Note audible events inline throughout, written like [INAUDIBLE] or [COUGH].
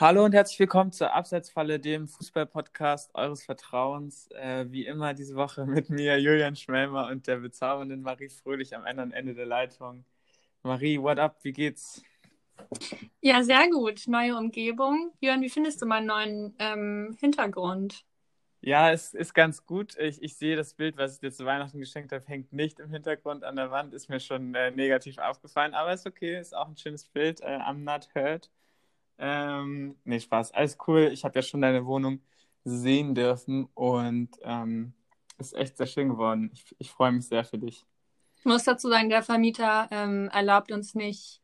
Hallo und herzlich willkommen zur Abseitsfalle, dem Fußball-Podcast eures Vertrauens. Äh, wie immer diese Woche mit mir, Julian Schmelmer und der bezaubernden Marie Fröhlich am anderen Ende der Leitung. Marie, what up? Wie geht's? Ja, sehr gut. Neue Umgebung. Jörn, wie findest du meinen neuen ähm, Hintergrund? Ja, es ist ganz gut. Ich, ich sehe das Bild, was ich dir zu Weihnachten geschenkt habe, hängt nicht im Hintergrund an der Wand. Ist mir schon äh, negativ aufgefallen, aber ist okay. Ist auch ein schönes Bild. Äh, I'm not hurt. Ähm, nee, Spaß. Alles cool. Ich habe ja schon deine Wohnung sehen dürfen und ähm, ist echt sehr schön geworden. Ich, ich freue mich sehr für dich. Ich muss dazu sagen, der Vermieter ähm, erlaubt uns nicht,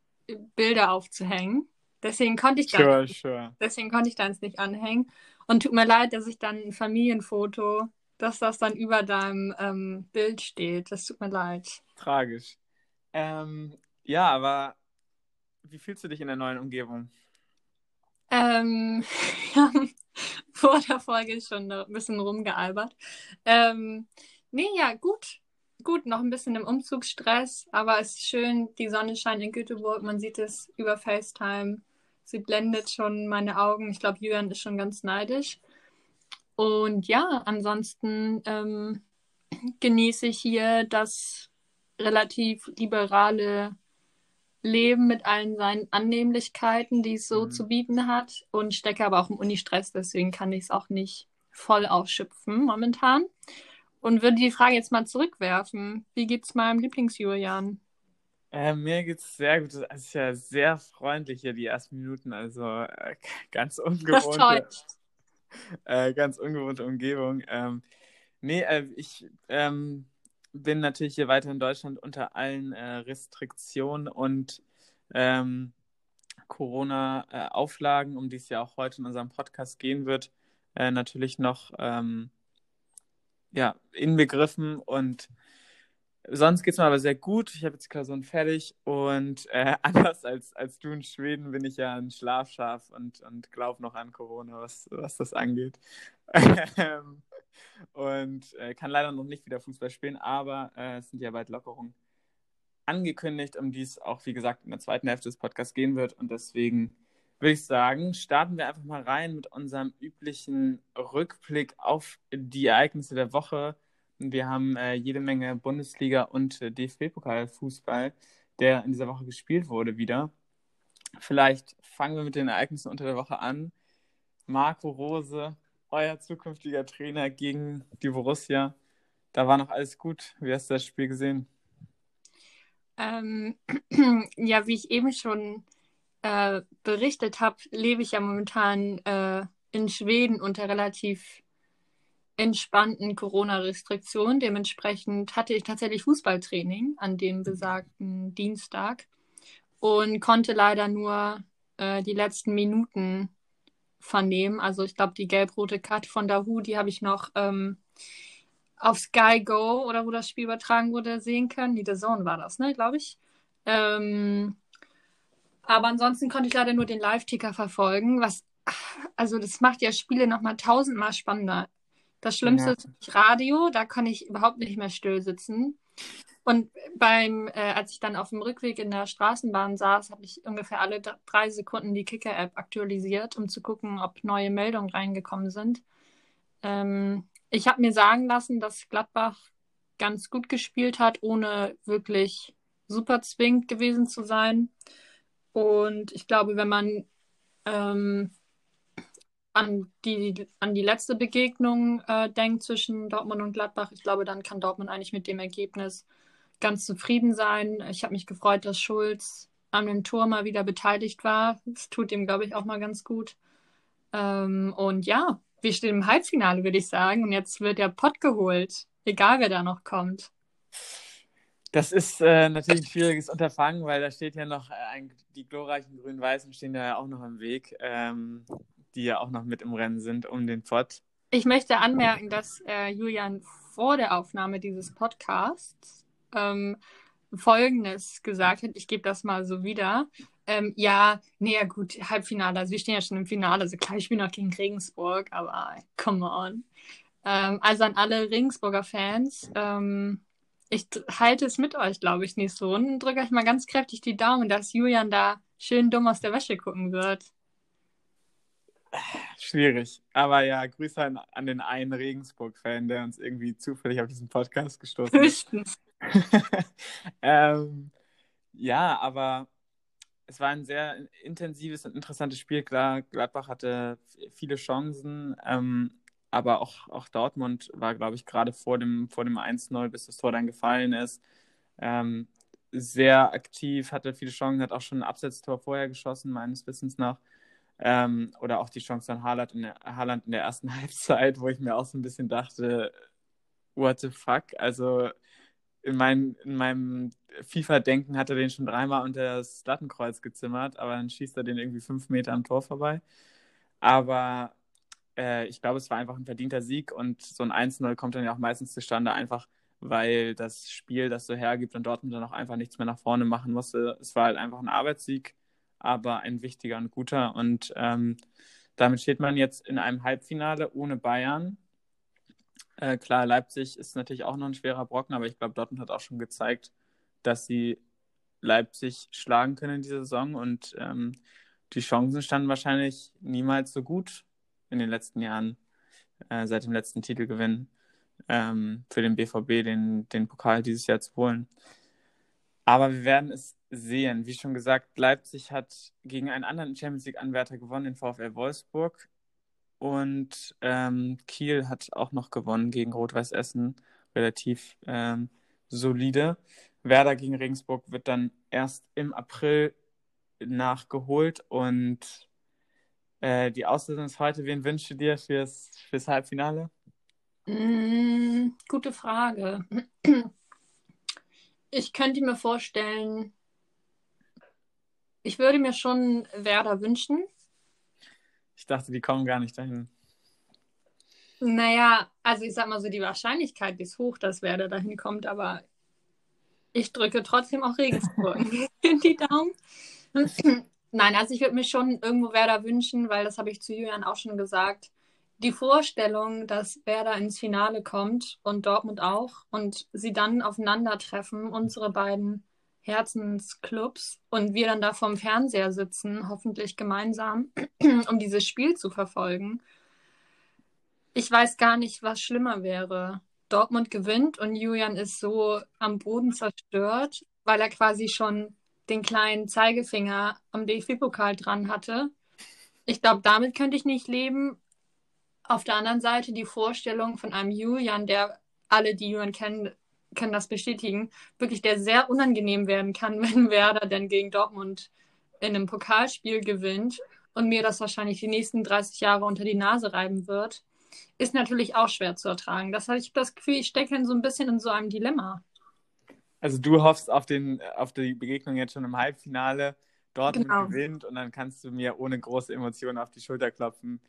Bilder aufzuhängen. Deswegen konnte ich sure, sure. deswegen konnte ich da nicht anhängen. Und tut mir leid, dass ich dann ein Familienfoto, dass das dann über deinem ähm, Bild steht. Das tut mir leid. Tragisch. Ähm, ja, aber wie fühlst du dich in der neuen Umgebung? Ähm, [LAUGHS] wir haben vor der Folge schon ein bisschen rumgealbert. Ähm, nee, ja, gut. Gut, noch ein bisschen im Umzugsstress, aber es ist schön, die Sonne scheint in Göteborg, man sieht es über FaceTime. Sie blendet schon meine Augen. Ich glaube, Jürgen ist schon ganz neidisch. Und ja, ansonsten ähm, [CLEARS THROAT] genieße ich hier das relativ liberale Leben mit allen seinen Annehmlichkeiten, die es so mhm. zu bieten hat und stecke aber auch im Unistress, deswegen kann ich es auch nicht voll ausschöpfen momentan. Und würde die Frage jetzt mal zurückwerfen. Wie geht's meinem Lieblingsjulian? Äh, mir geht's sehr gut. Es ist ja sehr freundlich hier die ersten Minuten, also äh, ganz [LAUGHS] ungewohnte, äh, ganz ungewohnte Umgebung. Ähm, nee, äh, ich ähm, bin natürlich hier weiter in Deutschland unter allen äh, Restriktionen und ähm, Corona-Auflagen, um die es ja auch heute in unserem Podcast gehen wird, äh, natürlich noch ähm, ja, inbegriffen. Und sonst geht es mir aber sehr gut. Ich habe jetzt die Klausuren fertig und äh, [LAUGHS] anders als, als du in Schweden bin ich ja ein Schlafschaf und, und glaube noch an Corona, was, was das angeht. [LAUGHS] Und äh, kann leider noch nicht wieder Fußball spielen, aber äh, es sind ja bald Lockerungen angekündigt, um die es auch, wie gesagt, in der zweiten Hälfte des Podcasts gehen wird. Und deswegen würde ich sagen, starten wir einfach mal rein mit unserem üblichen Rückblick auf die Ereignisse der Woche. Wir haben äh, jede Menge Bundesliga- und äh, DFB-Pokal-Fußball, der in dieser Woche gespielt wurde, wieder. Vielleicht fangen wir mit den Ereignissen unter der Woche an. Marco Rose euer zukünftiger Trainer gegen die Borussia. Da war noch alles gut. Wie hast du das Spiel gesehen? Ähm, [CLEARS THROAT] ja, wie ich eben schon äh, berichtet habe, lebe ich ja momentan äh, in Schweden unter relativ entspannten Corona-Restriktionen. Dementsprechend hatte ich tatsächlich Fußballtraining an dem besagten Dienstag und konnte leider nur äh, die letzten Minuten vernehmen. Also ich glaube, die gelb-rote Karte von Dahu, die habe ich noch ähm, auf Sky Go oder wo das Spiel übertragen wurde, sehen können. Die The Zone war das, ne, glaube ich. Ähm, aber ansonsten konnte ich leider nur den Live-Ticker verfolgen, was, also das macht ja Spiele nochmal tausendmal spannender. Das Schlimmste ja. ist Radio, da kann ich überhaupt nicht mehr still sitzen. Und beim, äh, als ich dann auf dem Rückweg in der Straßenbahn saß, habe ich ungefähr alle drei Sekunden die Kicker-App aktualisiert, um zu gucken, ob neue Meldungen reingekommen sind. Ähm, ich habe mir sagen lassen, dass Gladbach ganz gut gespielt hat, ohne wirklich super zwingend gewesen zu sein. Und ich glaube, wenn man ähm, an, die, an die letzte Begegnung äh, denkt zwischen Dortmund und Gladbach, ich glaube, dann kann Dortmund eigentlich mit dem Ergebnis ganz zufrieden sein. Ich habe mich gefreut, dass Schulz an dem Tor mal wieder beteiligt war. Das tut ihm, glaube ich, auch mal ganz gut. Ähm, und ja, wir stehen im Halbfinale, würde ich sagen. Und jetzt wird der Pott geholt, egal wer da noch kommt. Das ist äh, natürlich ein schwieriges Unterfangen, weil da steht ja noch, äh, ein, die glorreichen Grün-Weißen stehen da ja auch noch im Weg, ähm, die ja auch noch mit im Rennen sind um den Pott. Ich möchte anmerken, dass äh, Julian vor der Aufnahme dieses Podcasts ähm, Folgendes gesagt hat. Ich gebe das mal so wieder. Ähm, ja, nee, ja gut, Halbfinale. Also wir stehen ja schon im Finale. Also klar, ich spiele noch gegen Regensburg, aber come on. Ähm, also an alle Regensburger Fans. Ähm, ich halte es mit euch, glaube ich, nächste Runde und drücke euch mal ganz kräftig die Daumen, dass Julian da schön dumm aus der Wäsche gucken wird. Schwierig. Aber ja, Grüße an, an den einen Regensburg-Fan, der uns irgendwie zufällig auf diesen Podcast gestoßen ist. [LAUGHS] ähm, ja, aber es war ein sehr intensives und interessantes Spiel. Klar, Gladbach hatte viele Chancen, ähm, aber auch, auch Dortmund war, glaube ich, gerade vor dem, vor dem 1-0, bis das Tor dann gefallen ist, ähm, sehr aktiv, hatte viele Chancen, hat auch schon ein Absetztor vorher geschossen, meines Wissens nach. Ähm, oder auch die Chance an Haaland in, der, Haaland in der ersten [LAUGHS] Halbzeit, wo ich mir auch so ein bisschen dachte, what the fuck? Also in, mein, in meinem FIFA-Denken hat er den schon dreimal unter das Lattenkreuz gezimmert, aber dann schießt er den irgendwie fünf Meter am Tor vorbei. Aber äh, ich glaube, es war einfach ein verdienter Sieg und so ein 1-0 kommt dann ja auch meistens zustande, einfach weil das Spiel das so hergibt und Dortmund dann auch einfach nichts mehr nach vorne machen musste. Es war halt einfach ein Arbeitssieg, aber ein wichtiger und guter. Und ähm, damit steht man jetzt in einem Halbfinale ohne Bayern. Äh, klar, Leipzig ist natürlich auch noch ein schwerer Brocken, aber ich glaube, Dortmund hat auch schon gezeigt, dass sie Leipzig schlagen können in dieser Saison und ähm, die Chancen standen wahrscheinlich niemals so gut in den letzten Jahren, äh, seit dem letzten Titelgewinn ähm, für den BVB, den, den Pokal dieses Jahr zu holen. Aber wir werden es sehen. Wie schon gesagt, Leipzig hat gegen einen anderen Champions League-Anwärter gewonnen, den VfL Wolfsburg. Und ähm, Kiel hat auch noch gewonnen gegen Rot-Weiß Essen, relativ ähm, solide. Werder gegen Regensburg wird dann erst im April nachgeholt und äh, die Auslösung ist heute. Wen wünschst du dir fürs, fürs Halbfinale? Mm, gute Frage. Ich könnte mir vorstellen, ich würde mir schon Werder wünschen. Ich dachte, die kommen gar nicht dahin. Naja, also ich sag mal so, die Wahrscheinlichkeit ist hoch, dass Werder dahin kommt, aber ich drücke trotzdem auch Regensburg [LAUGHS] in die Daumen. [CLEARS THROAT] Nein, also ich würde mir schon irgendwo Werder wünschen, weil das habe ich zu Julian auch schon gesagt die Vorstellung, dass Werder ins Finale kommt und Dortmund auch und sie dann aufeinandertreffen, unsere beiden Herzensclubs und wir dann da vorm Fernseher sitzen, hoffentlich gemeinsam, [CLEARS THROAT] um dieses Spiel zu verfolgen. Ich weiß gar nicht, was schlimmer wäre. Dortmund gewinnt und Julian ist so am Boden zerstört, weil er quasi schon den kleinen Zeigefinger am DFB-Pokal dran hatte. Ich glaube, damit könnte ich nicht leben. Auf der anderen Seite die Vorstellung von einem Julian, der alle, die Julian kennen, können das bestätigen, wirklich der sehr unangenehm werden kann, [LAUGHS] wenn Werder denn gegen Dortmund in einem Pokalspiel gewinnt und mir das wahrscheinlich die nächsten 30 Jahre unter die Nase reiben wird, ist natürlich auch schwer zu ertragen. Das heißt, ich habe das Gefühl, ich stecke so ein bisschen in so einem Dilemma. Also du hoffst auf, den, auf die Begegnung jetzt schon im Halbfinale, Dortmund genau. gewinnt und dann kannst du mir ohne große Emotionen auf die Schulter klopfen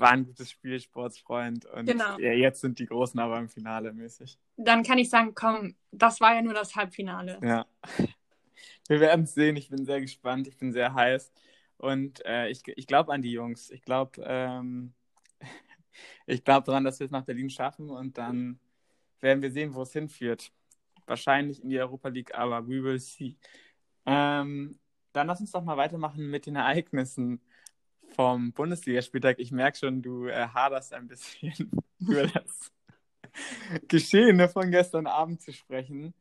war ein gutes Spiel, Sportsfreund. Und genau. jetzt sind die Großen aber im Finale mäßig. Dann kann ich sagen, komm, das war ja nur das Halbfinale. Ja. [LAUGHS] Wir werden es sehen. Ich bin sehr gespannt. Ich bin sehr heiß. Und äh, ich, ich glaube an die Jungs. Ich glaube ähm, [LAUGHS] ich glaube daran, dass wir es nach Berlin schaffen. Und dann werden wir sehen, wo es hinführt. Wahrscheinlich in die Europa League, aber we will see. Ähm, dann lass uns doch mal weitermachen mit den Ereignissen vom Bundesligaspieltag. Ich merke schon, du äh, haderst ein bisschen [LAUGHS] über das [LAUGHS] Geschehene von gestern Abend zu sprechen.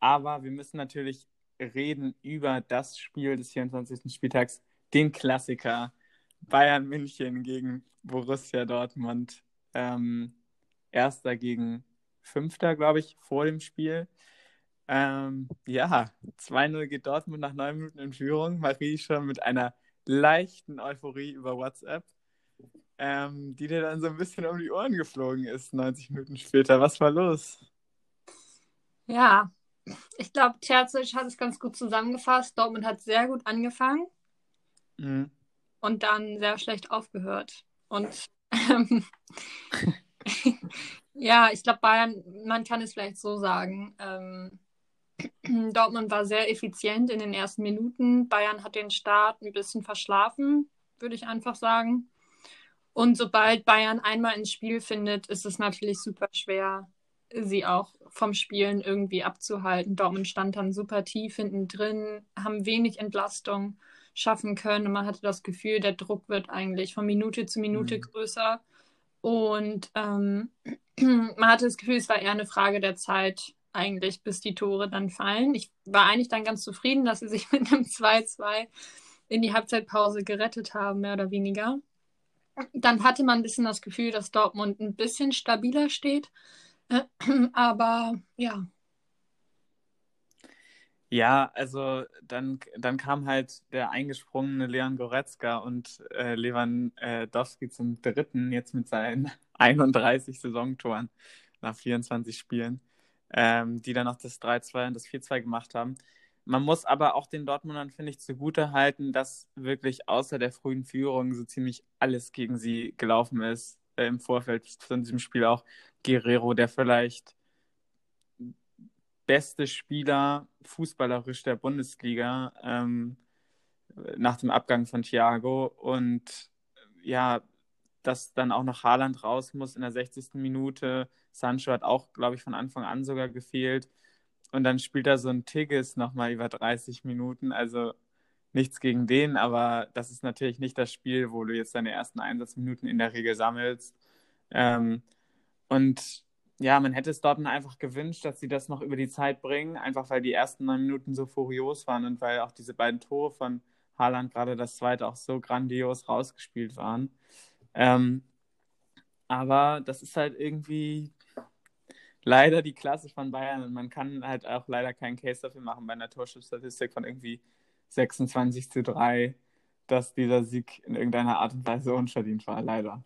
Aber wir müssen natürlich reden über das Spiel des 24. Spieltags, den Klassiker Bayern München gegen Borussia Dortmund. Ähm, Erster gegen Fünfter, glaube ich, vor dem Spiel. Ähm, ja, 2-0 geht Dortmund nach neun Minuten in Führung. Marie schon mit einer leichten Euphorie über WhatsApp, ähm, die dir dann so ein bisschen um die Ohren geflogen ist, 90 Minuten später. Was war los? Ja, ich glaube, Terzic hat es ganz gut zusammengefasst. Dortmund hat sehr gut angefangen mhm. und dann sehr schlecht aufgehört. Und ähm, [LAUGHS] ja, ich glaube, Bayern, man kann es vielleicht so sagen. Ähm, [CLEARS THROAT] Dortmund war sehr effizient in den ersten Minuten. Bayern hat den Start ein bisschen verschlafen, würde ich einfach sagen. Und sobald Bayern einmal ins Spiel findet, ist es natürlich super schwer, sie auch vom Spielen irgendwie abzuhalten. Dortmund stand dann super tief hinten drin, haben wenig Entlastung schaffen können und man hatte das Gefühl, der Druck wird eigentlich von Minute zu Minute mhm. größer. Und ähm, [CLEARS THROAT] man hatte das Gefühl, es war eher eine Frage der Zeit, eigentlich, bis die Tore dann fallen. Ich war eigentlich dann ganz zufrieden, dass sie sich [LAUGHS] mit einem 2-2 in die Halbzeitpause gerettet haben, mehr oder weniger. Dann hatte man ein bisschen das Gefühl, dass Dortmund ein bisschen stabiler steht. [CLEARS THROAT] Aber ja. Ja, also dann, dann kam halt der eingesprungene Leon Goretzka und äh, Lewandowski zum dritten, jetzt mit seinen [LAUGHS] 31 Saisontoren nach 24 Spielen, ähm, die dann noch das 3-2 und das 4-2 gemacht haben. Man muss aber auch den Dortmundern, finde ich, zugute halten, dass wirklich außer der frühen Führung so ziemlich alles gegen sie gelaufen ist. Äh, Im Vorfeld von diesem Spiel auch Guerrero, der vielleicht beste Spieler fußballerisch der Bundesliga ähm, nach dem Abgang von Thiago. Und ja, dass dann auch noch Haaland raus muss in der 60. Minute. Sancho hat auch, glaube ich, von Anfang an sogar gefehlt. Und dann spielt er so ein Tigges nochmal über 30 Minuten. Also nichts gegen den, aber das ist natürlich nicht das Spiel, wo du jetzt deine ersten Einsatzminuten in der Regel sammelst. Ähm, und ja, man hätte es dort einfach gewünscht, dass sie das noch über die Zeit bringen, einfach weil die ersten neun Minuten so furios waren und weil auch diese beiden Tore von Haaland, gerade das zweite, auch so grandios rausgespielt waren. Ähm, aber das ist halt irgendwie leider die Klasse von Bayern und man kann halt auch leider keinen Case dafür machen bei einer Torschussstatistik von irgendwie 26 zu 3, dass dieser Sieg in irgendeiner Art und Weise unverdient war, leider.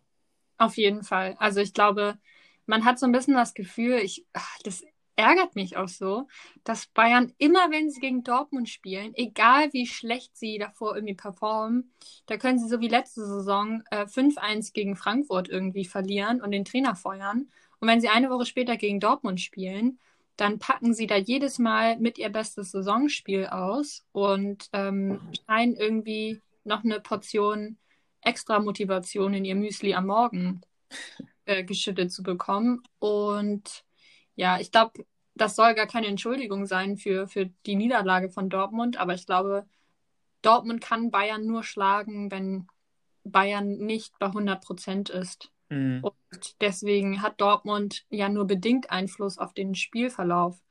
Auf jeden Fall. Also ich glaube, man hat so ein bisschen das Gefühl, ich, das ärgert mich auch so, dass Bayern immer, wenn sie gegen Dortmund spielen, egal wie schlecht sie davor irgendwie performen, da können sie so wie letzte Saison äh, 5-1 gegen Frankfurt irgendwie verlieren und den Trainer feuern. Und wenn sie eine Woche später gegen Dortmund spielen, dann packen sie da jedes Mal mit ihr bestes Saisonspiel aus und ähm, scheinen irgendwie noch eine Portion extra Motivation in ihr Müsli am Morgen äh, geschüttet zu bekommen. Und ja, ich glaube, das soll gar keine Entschuldigung sein für, für die Niederlage von Dortmund, aber ich glaube, Dortmund kann Bayern nur schlagen, wenn Bayern nicht bei 100 Prozent ist. Mhm. Und deswegen hat Dortmund ja nur bedingt Einfluss auf den Spielverlauf.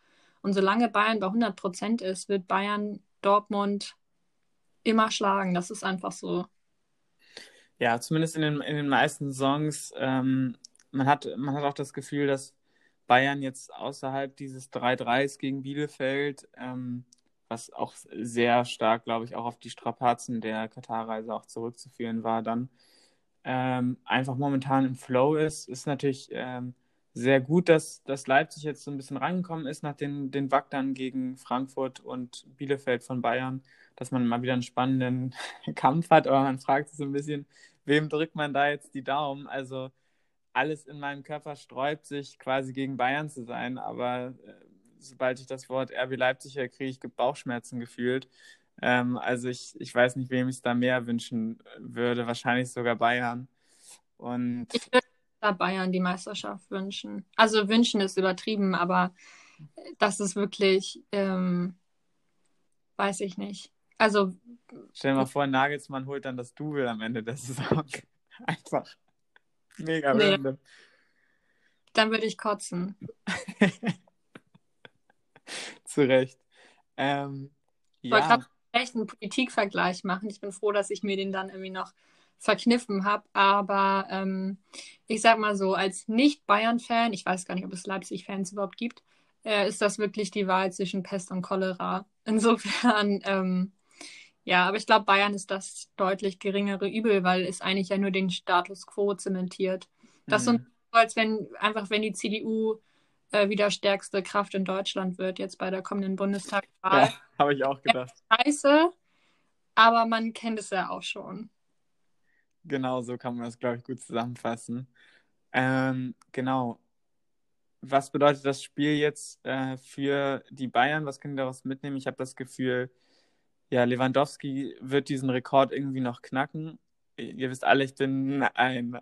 Und solange Bayern bei 100 Prozent ist, wird Bayern Dortmund immer schlagen. Das ist einfach so. Ja, zumindest in den, in den meisten Songs. Ähm, man, hat, man hat auch das Gefühl, dass Bayern jetzt außerhalb dieses 3-3s gegen Bielefeld, ähm, was auch sehr stark, glaube ich, auch auf die Strapazen der Katarreise auch zurückzuführen war, dann ähm, einfach momentan im Flow ist. Ist natürlich ähm, sehr gut, dass, dass Leipzig jetzt so ein bisschen rangekommen ist nach den, den Wackern gegen Frankfurt und Bielefeld von Bayern, dass man mal wieder einen spannenden [LAUGHS] Kampf hat, aber man fragt sich so ein bisschen, wem drückt man da jetzt die Daumen? Also alles in meinem Körper sträubt sich quasi gegen Bayern zu sein, aber äh, sobald ich das Wort RB Leipzig höre, kriege ich Bauchschmerzen gefühlt. Ähm, also ich, ich weiß nicht, wem ich es da mehr wünschen würde. Wahrscheinlich sogar Bayern. Und ich würde da Bayern die Meisterschaft wünschen. Also wünschen ist übertrieben, aber das ist wirklich, ähm, weiß ich nicht. Also stell dir mal vor, Nagelsmann holt dann das Double am Ende der Saison. [LAUGHS] Einfach. Mega nee. random. Dann würde ich kotzen. [LAUGHS] Zu Recht. Ähm, ich wollte gerade echt einen Politikvergleich machen. Ich bin froh, dass ich mir den dann irgendwie noch verkniffen habe. Aber ähm, ich sag mal so, als Nicht-Bayern-Fan, ich weiß gar nicht, ob es Leipzig-Fans überhaupt gibt, äh, ist das wirklich die Wahl zwischen Pest und Cholera. Insofern ähm, ja, aber ich glaube, Bayern ist das deutlich geringere Übel, weil es eigentlich ja nur den Status quo zementiert. Das mhm. ist so, als wenn einfach, wenn die CDU äh, wieder stärkste Kraft in Deutschland wird, jetzt bei der kommenden Bundestagswahl. Ja, [LAUGHS] habe ich auch gedacht. Scheiße, aber man kennt es ja auch schon. Genau, so kann man das, glaube ich, gut zusammenfassen. Ähm, genau. Was bedeutet das Spiel jetzt äh, für die Bayern? Was können die daraus mitnehmen? Ich habe das Gefühl, ja, Lewandowski wird diesen Rekord irgendwie noch knacken. Ihr wisst alle, ich bin ein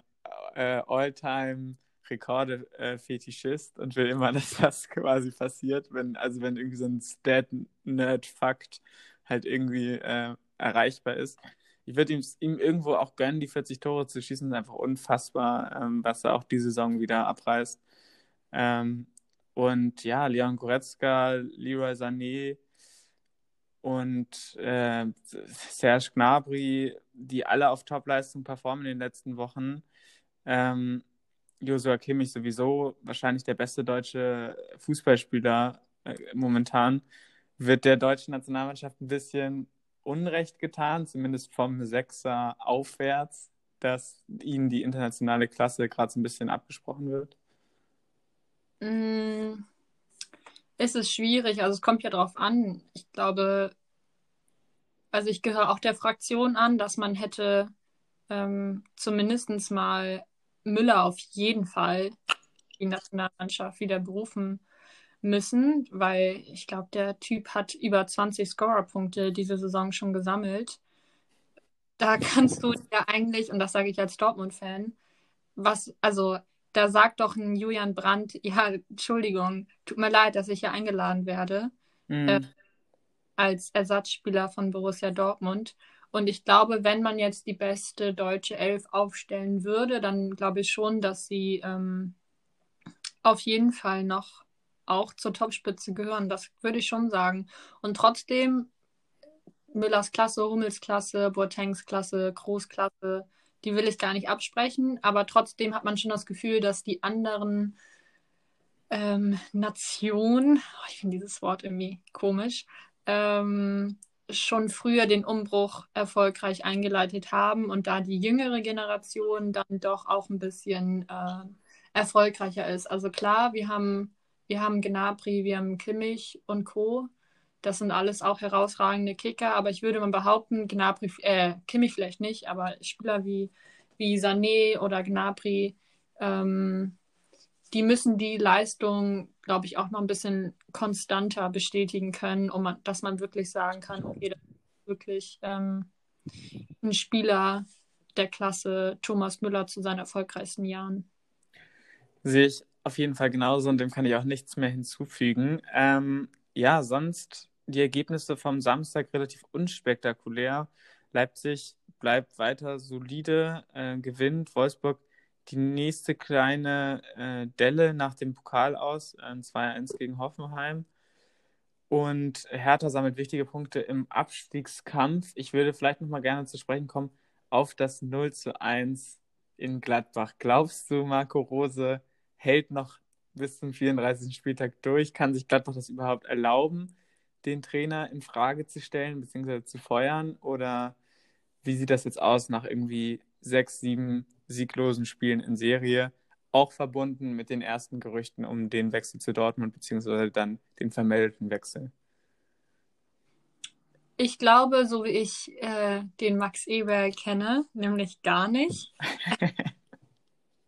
äh, Alltime Rekorde-Fetischist und will immer, [LAUGHS] dass das quasi passiert, wenn, also wenn irgendwie so ein Stat-Nerd-Fakt halt irgendwie äh, erreichbar ist. Ich würde ihm, ihm irgendwo auch gönnen, die 40 Tore zu schießen, ist einfach unfassbar, ähm, was er auch die Saison wieder abreißt. Ähm, und ja, Leon Goretzka, Leroy Sané und äh, Serge Gnabry, die alle auf Topleistung performen in den letzten Wochen. Ähm, Joshua Kimmich sowieso wahrscheinlich der beste deutsche Fußballspieler äh, momentan, wird der deutschen Nationalmannschaft ein bisschen Unrecht getan, zumindest vom Sechser aufwärts, dass ihnen die internationale Klasse gerade so ein bisschen abgesprochen wird? Mm, es ist schwierig, also es kommt ja drauf an. Ich glaube, also ich gehöre auch der Fraktion an, dass man hätte ähm, zumindest mal Müller auf jeden Fall die Nationalmannschaft wieder berufen müssen, weil ich glaube, der Typ hat über 20 Scorerpunkte diese Saison schon gesammelt. Da kannst du ja eigentlich, und das sage ich als Dortmund-Fan, was, also da sagt doch ein Julian Brandt, [LAUGHS] ja, Entschuldigung, tut mir leid, dass ich hier eingeladen werde, mhm. äh, als Ersatzspieler von Borussia Dortmund. Und ich glaube, wenn man jetzt die beste deutsche Elf aufstellen würde, dann glaube ich schon, dass sie ähm, auf jeden Fall noch auch zur Topspitze gehören. Das würde ich schon sagen. Und trotzdem Müllers Klasse, Hummels Klasse, Boatengs Klasse, Groß Klasse, die will ich gar nicht absprechen. Aber trotzdem hat man schon das Gefühl, dass die anderen ähm, Nationen, oh, ich finde dieses Wort irgendwie komisch, ähm, schon früher den Umbruch erfolgreich eingeleitet haben und da die jüngere Generation dann doch auch ein bisschen äh, erfolgreicher ist. Also klar, wir haben, wir haben Gnabry, wir haben Kimmich und Co. Das sind alles auch herausragende Kicker, aber ich würde mal behaupten, Gnabry, äh, Kimmich vielleicht nicht, aber Spieler wie, wie Sané oder Gnabry, ähm, die müssen die Leistung, glaube ich, auch noch ein bisschen konstanter bestätigen können, um man, dass man wirklich sagen kann, okay, das ist wirklich ähm, ein Spieler der Klasse Thomas Müller zu seinen erfolgreichsten Jahren. Sehe ich auf jeden Fall genauso und dem kann ich auch nichts mehr hinzufügen. Ähm, ja, sonst die Ergebnisse vom Samstag relativ unspektakulär. Leipzig bleibt weiter solide, äh, gewinnt. Wolfsburg die nächste kleine äh, Delle nach dem Pokal aus, ein 2-1 gegen Hoffenheim. Und Hertha sammelt wichtige Punkte im Abstiegskampf. Ich würde vielleicht noch mal gerne zu sprechen kommen auf das 0 zu 1 in Gladbach. Glaubst du, Marco Rose hält noch bis zum 34. Spieltag durch? Kann sich Gladbach das überhaupt erlauben, den Trainer in Frage zu stellen bzw. zu feuern? Oder wie sieht das jetzt aus nach irgendwie sechs, sieben sieglosen Spielen in Serie, auch verbunden mit den ersten Gerüchten um den Wechsel zu Dortmund, beziehungsweise dann den vermeldeten Wechsel? Ich glaube, so wie ich äh, den Max Eber kenne, nämlich gar nicht. [LAUGHS]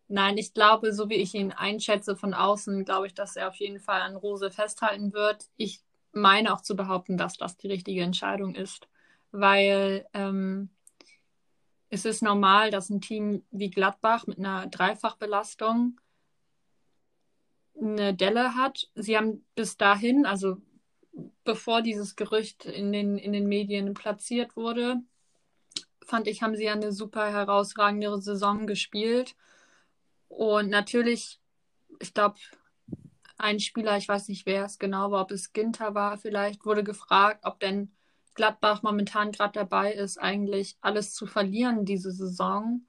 Nein, ich glaube, so wie ich ihn einschätze von außen, glaube ich, dass er auf jeden Fall an Rose festhalten wird. Ich meine auch zu behaupten, dass das die richtige Entscheidung ist, weil ähm, es ist normal, dass ein Team wie Gladbach mit einer Dreifachbelastung eine Delle hat. Sie haben bis dahin, also bevor dieses Gerücht in den, in den Medien platziert wurde, fand ich, haben sie eine super herausragende Saison gespielt. Und natürlich, ich glaube, ein Spieler, ich weiß nicht, wer es genau war, ob es Ginter war vielleicht, wurde gefragt, ob denn Gladbach momentan gerade dabei ist, eigentlich alles zu verlieren diese Saison.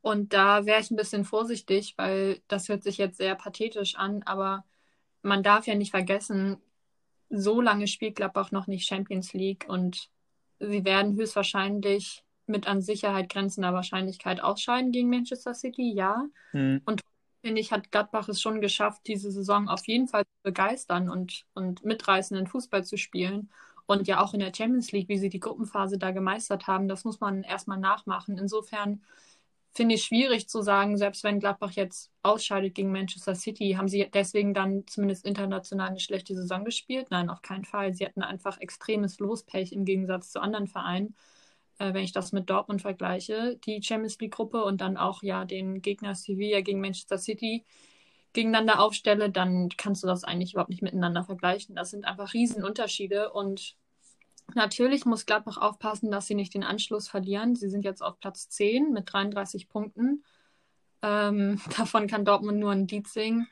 Und da wäre ich ein bisschen vorsichtig, weil das hört sich jetzt sehr pathetisch an, aber man darf ja nicht vergessen, so lange spielt Gladbach noch nicht Champions League und sie werden höchstwahrscheinlich mit an Sicherheit grenzender Wahrscheinlichkeit ausscheiden gegen Manchester City, ja. Mhm. Und finde ich, hat Gladbach es schon geschafft, diese Saison auf jeden Fall zu begeistern und, und mitreißenden Fußball zu spielen. Und ja auch in der Champions League, wie sie die Gruppenphase da gemeistert haben, das muss man erstmal nachmachen. Insofern finde ich schwierig zu sagen, selbst wenn Gladbach jetzt ausscheidet gegen Manchester City, haben sie deswegen dann zumindest international eine schlechte Saison gespielt? Nein, auf keinen Fall. Sie hatten einfach extremes Lospech im Gegensatz zu anderen Vereinen. Äh, wenn ich das mit Dortmund vergleiche, die Champions League-Gruppe und dann auch ja den Gegner Sevilla gegen Manchester City gegeneinander aufstelle, dann kannst du das eigentlich überhaupt nicht miteinander vergleichen. Das sind einfach Riesenunterschiede und natürlich muss Gladbach aufpassen, dass sie nicht den Anschluss verlieren. Sie sind jetzt auf Platz 10 mit 33 Punkten. Ähm, [LAUGHS] davon kann Dortmund nur ein Lied singen.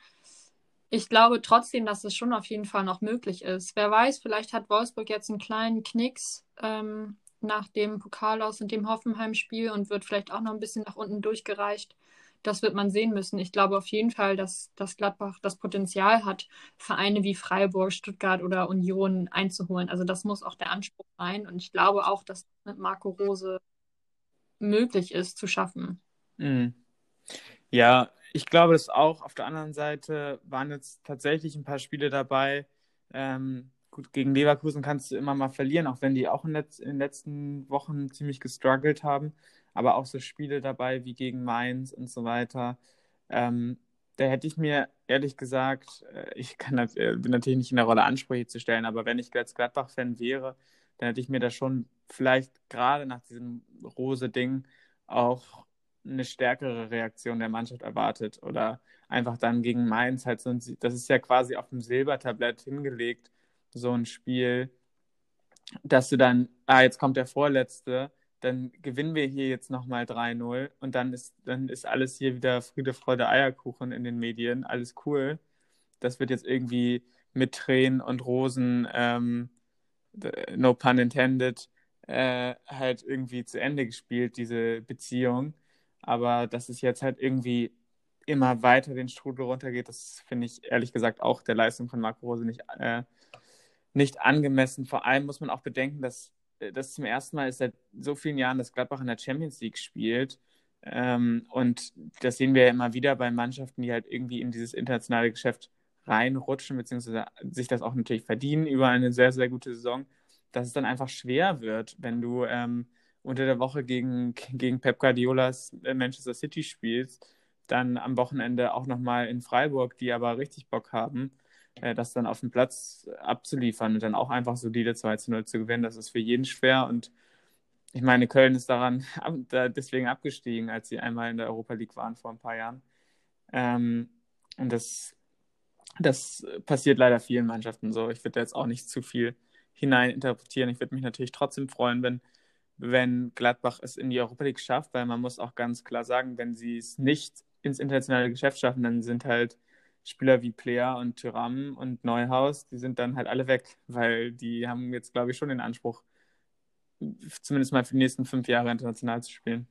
Ich glaube trotzdem, dass es schon auf jeden Fall noch möglich ist. Wer weiß, vielleicht hat Wolfsburg jetzt einen kleinen Knicks ähm, nach dem Pokal aus und dem Hoffenheim-Spiel und wird vielleicht auch noch ein bisschen nach unten durchgereicht. Das wird man sehen müssen. Ich glaube auf jeden Fall, dass, dass Gladbach das Potenzial hat, Vereine wie Freiburg, Stuttgart oder Union einzuholen. Also das muss auch der Anspruch sein. Und ich glaube auch, dass mit Marco Rose möglich ist zu schaffen. Mhm. Ja, ich glaube es auch. Auf der anderen Seite waren jetzt tatsächlich ein paar Spiele dabei, ähm, gut, gegen Leverkusen kannst du immer mal verlieren, auch wenn die auch in, letz in den letzten Wochen ziemlich gestruggelt haben. Aber auch so Spiele dabei wie gegen Mainz und so weiter. Ähm, da hätte ich mir ehrlich gesagt, äh, ich kann, äh, bin natürlich nicht in der Rolle, Ansprüche zu stellen, aber wenn ich als Gladbach-Fan wäre, dann hätte ich mir da schon vielleicht gerade nach diesem Rose-Ding auch eine stärkere Reaktion der Mannschaft erwartet oder einfach dann gegen Mainz halt so, das ist ja quasi auf dem Silbertablett hingelegt so ein Spiel, dass du dann, ah, jetzt kommt der Vorletzte, dann gewinnen wir hier jetzt nochmal 3-0 und dann ist, dann ist alles hier wieder Friede, Freude, Eierkuchen in den Medien, alles cool. Das wird jetzt irgendwie mit Tränen und Rosen, ähm, no pun intended, äh, halt irgendwie zu Ende gespielt, diese Beziehung. Aber dass es jetzt halt irgendwie immer weiter den Strudel runtergeht, das finde ich ehrlich gesagt auch der Leistung von Marco Rose nicht äh, nicht angemessen. Vor allem muss man auch bedenken, dass äh, das zum ersten Mal ist seit so vielen Jahren, dass Gladbach in der Champions League spielt. Ähm, und das sehen wir ja immer wieder bei Mannschaften, die halt irgendwie in dieses internationale Geschäft reinrutschen, beziehungsweise sich das auch natürlich verdienen über eine sehr, sehr gute Saison, dass es dann einfach schwer wird, wenn du ähm, unter der Woche gegen, gegen Pep Guardiolas äh, Manchester City spielst, dann am Wochenende auch nochmal in Freiburg, die aber richtig Bock haben äh, das dann auf dem Platz abzuliefern und dann auch einfach solide 2 zu 0 zu gewinnen. Das ist für jeden schwer und ich meine, Köln ist daran [LAUGHS] deswegen abgestiegen, als sie einmal in der Europa League waren vor ein paar Jahren. Ähm, und das, das passiert leider vielen Mannschaften so. Ich würde jetzt auch nicht zu viel hineininterpretieren. Ich würde mich natürlich trotzdem freuen, wenn, wenn Gladbach es in die Europa League schafft, weil man muss auch ganz klar sagen, wenn sie es nicht ins internationale Geschäft schaffen, dann sind halt Spieler wie Player und Tyram und Neuhaus, die sind dann halt alle weg, weil die haben jetzt, glaube ich, schon den Anspruch, zumindest mal für die nächsten fünf Jahre international zu spielen.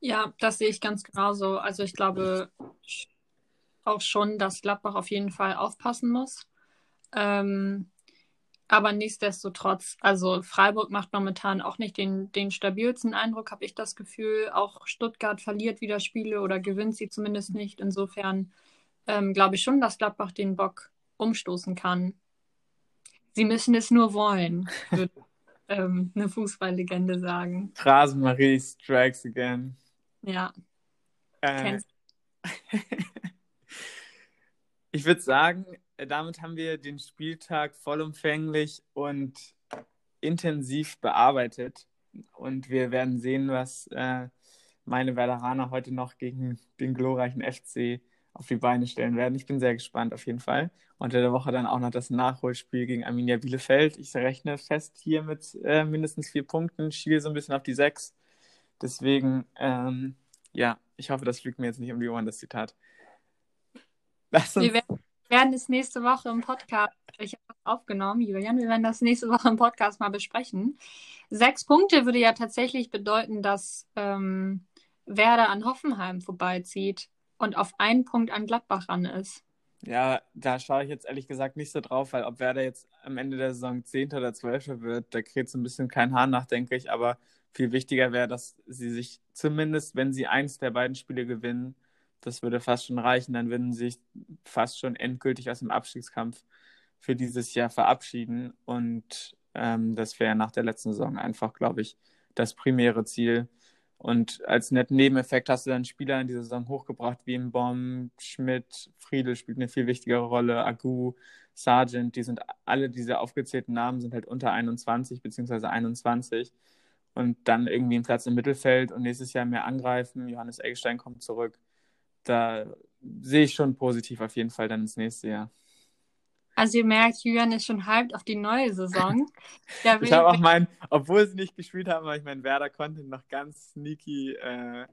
Ja, das sehe ich ganz genauso. Also ich glaube auch schon, dass Gladbach auf jeden Fall aufpassen muss. Ähm, aber nichtsdestotrotz, also Freiburg macht momentan auch nicht den, den stabilsten Eindruck, habe ich das Gefühl. Auch Stuttgart verliert wieder Spiele oder gewinnt sie zumindest nicht. Insofern ähm, glaube ich schon, dass Gladbach den Bock umstoßen kann. Sie müssen es nur wollen, [LAUGHS] würde ähm, eine Fußballlegende sagen. Rasenmarie strikes again. Ja. Äh, [LAUGHS] ich würde sagen, damit haben wir den Spieltag vollumfänglich und intensiv bearbeitet. Und wir werden sehen, was äh, meine Werderaner heute noch gegen den glorreichen FC auf die Beine stellen werden. Ich bin sehr gespannt auf jeden Fall. Unter der Woche dann auch noch das Nachholspiel gegen Arminia Bielefeld. Ich rechne fest hier mit äh, mindestens vier Punkten, schiele so ein bisschen auf die sechs. Deswegen, ähm, ja, ich hoffe, das fliegt mir jetzt nicht um die Ohren, das Zitat. Lass uns... Wir werden es nächste Woche im Podcast, ich habe das aufgenommen, Julian, wir werden das nächste Woche im Podcast mal besprechen. Sechs Punkte würde ja tatsächlich bedeuten, dass ähm, Werder an Hoffenheim vorbeizieht und auf einen Punkt an Gladbach ran ist. Ja, da schaue ich jetzt ehrlich gesagt nicht so drauf, weil ob Werder jetzt am Ende der Saison 10. oder 12. wird, da kriegt so ein bisschen kein Hahn nach, denke ich. Aber viel wichtiger wäre, dass sie sich zumindest, wenn sie eins der beiden Spiele gewinnen, das würde fast schon reichen, dann würden sie sich fast schon endgültig aus dem Abstiegskampf für dieses Jahr verabschieden. Und ähm, das wäre nach der letzten Saison einfach, glaube ich, das primäre Ziel. Und als netten Nebeneffekt hast du dann Spieler in dieser Saison hochgebracht, wie im Bomb, Schmidt, Friedel spielt eine viel wichtigere Rolle, Agu, Sargent, die sind alle diese aufgezählten Namen sind halt unter 21 beziehungsweise 21. und dann irgendwie einen Platz im Mittelfeld und nächstes Jahr mehr angreifen. Johannes Eggestein kommt zurück. Da sehe ich schon positiv auf jeden Fall dann ins nächste Jahr. Also ihr merkt, Julian ist schon hyped auf die neue Saison. [LAUGHS] ich habe auch mein, obwohl sie nicht gespielt haben, habe ich meinen Werder-Content noch ganz sneaky äh,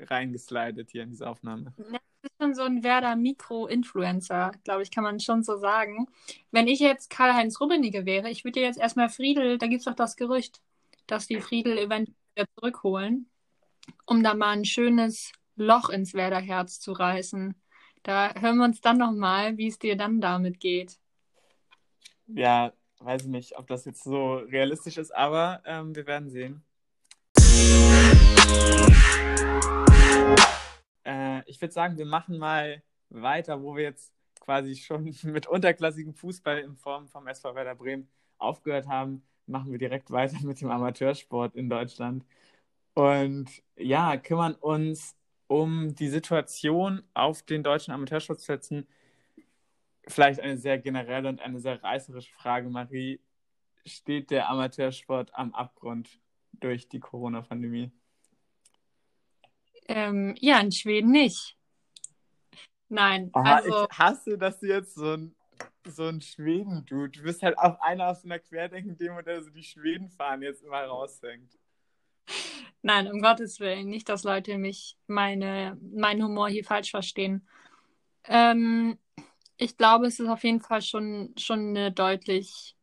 reingeslidet hier in diese Aufnahme. Das ist schon so ein Werder-Mikro-Influencer, glaube ich, kann man schon so sagen. Wenn ich jetzt Karl-Heinz Rummenigge wäre, ich würde jetzt erstmal Friedel, da gibt es doch das Gerücht, dass die Friedel eventuell wieder zurückholen, um da mal ein schönes Loch ins Werder-Herz zu reißen. Da hören wir uns dann nochmal, wie es dir dann damit geht. Ja, weiß ich nicht, ob das jetzt so realistisch ist, aber ähm, wir werden sehen. Äh, ich würde sagen, wir machen mal weiter, wo wir jetzt quasi schon [LAUGHS] mit unterklassigem Fußball in Form vom SV Werder Bremen aufgehört haben, machen wir direkt weiter mit dem Amateursport in Deutschland. Und ja, kümmern uns um die Situation auf den deutschen Amateursportplätzen. Vielleicht eine sehr generelle und eine sehr reißerische Frage, Marie. Steht der Amateursport am Abgrund durch die Corona-Pandemie? Ähm, ja, in Schweden nicht. Nein. Aha, also... Ich hasse, dass du jetzt so ein, so ein Schweden-Dude. Du bist halt auch einer aus einer Querdenken-Demo, der so die Schweden fahren jetzt immer raushängt. Nein, um Gottes Willen. Nicht, dass Leute mich, meine, meinen Humor hier falsch verstehen. Ähm, ich glaube, es ist auf jeden Fall schon, schon eine deutlich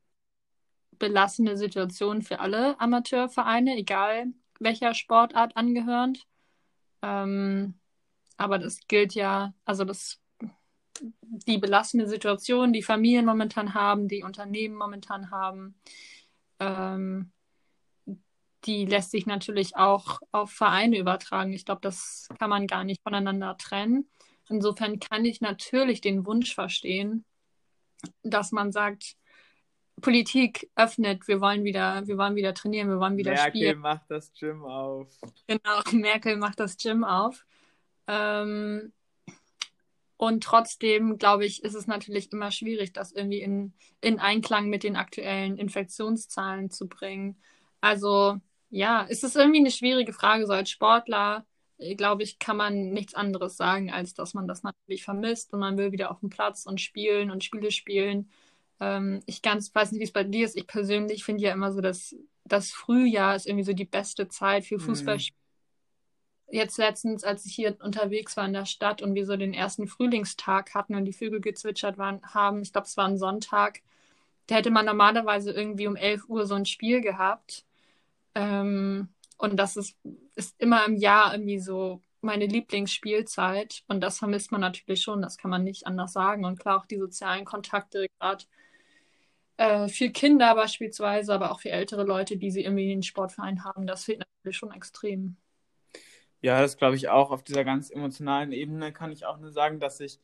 belastende Situation für alle Amateurvereine, egal welcher Sportart angehörend. Ähm, aber das gilt ja, also das, die belastende Situation, die Familien momentan haben, die Unternehmen momentan haben, ähm, die lässt sich natürlich auch auf Vereine übertragen. Ich glaube, das kann man gar nicht voneinander trennen. Insofern kann ich natürlich den Wunsch verstehen, dass man sagt, Politik öffnet, wir wollen wieder, wir wollen wieder trainieren, wir wollen wieder Merkel spielen. Merkel macht das Gym auf. Genau, [LAUGHS] Merkel macht das Gym auf. Ähm, und trotzdem, glaube ich, ist es natürlich immer schwierig, das irgendwie in, in Einklang mit den aktuellen Infektionszahlen zu bringen. Also ja, es ist irgendwie eine schwierige Frage. So als Sportler, äh, glaube ich, kann man nichts anderes sagen, als dass man das natürlich vermisst und man will wieder auf den Platz und spielen und Spiele spielen. Ähm, ich ganz weiß nicht, wie es bei dir ist. Ich persönlich finde ja immer so, dass das Frühjahr ist irgendwie so die beste Zeit für Fußball. Mhm. Jetzt letztens, als ich hier unterwegs war in der Stadt und wir so den ersten Frühlingstag hatten und die Vögel gezwitschert waren, haben, ich glaube, es war ein Sonntag, da hätte man normalerweise irgendwie um 11 Uhr so ein Spiel gehabt. Ähm, und das ist, ist immer im Jahr irgendwie so meine Lieblingsspielzeit. Und das vermisst man natürlich schon, das kann man nicht anders sagen. Und klar, auch die sozialen Kontakte, gerade äh, für Kinder beispielsweise, aber auch für ältere Leute, die sie irgendwie in den Sportverein haben, das fehlt natürlich schon extrem. Ja, das glaube ich auch. Auf dieser ganz emotionalen Ebene kann ich auch nur sagen, dass ich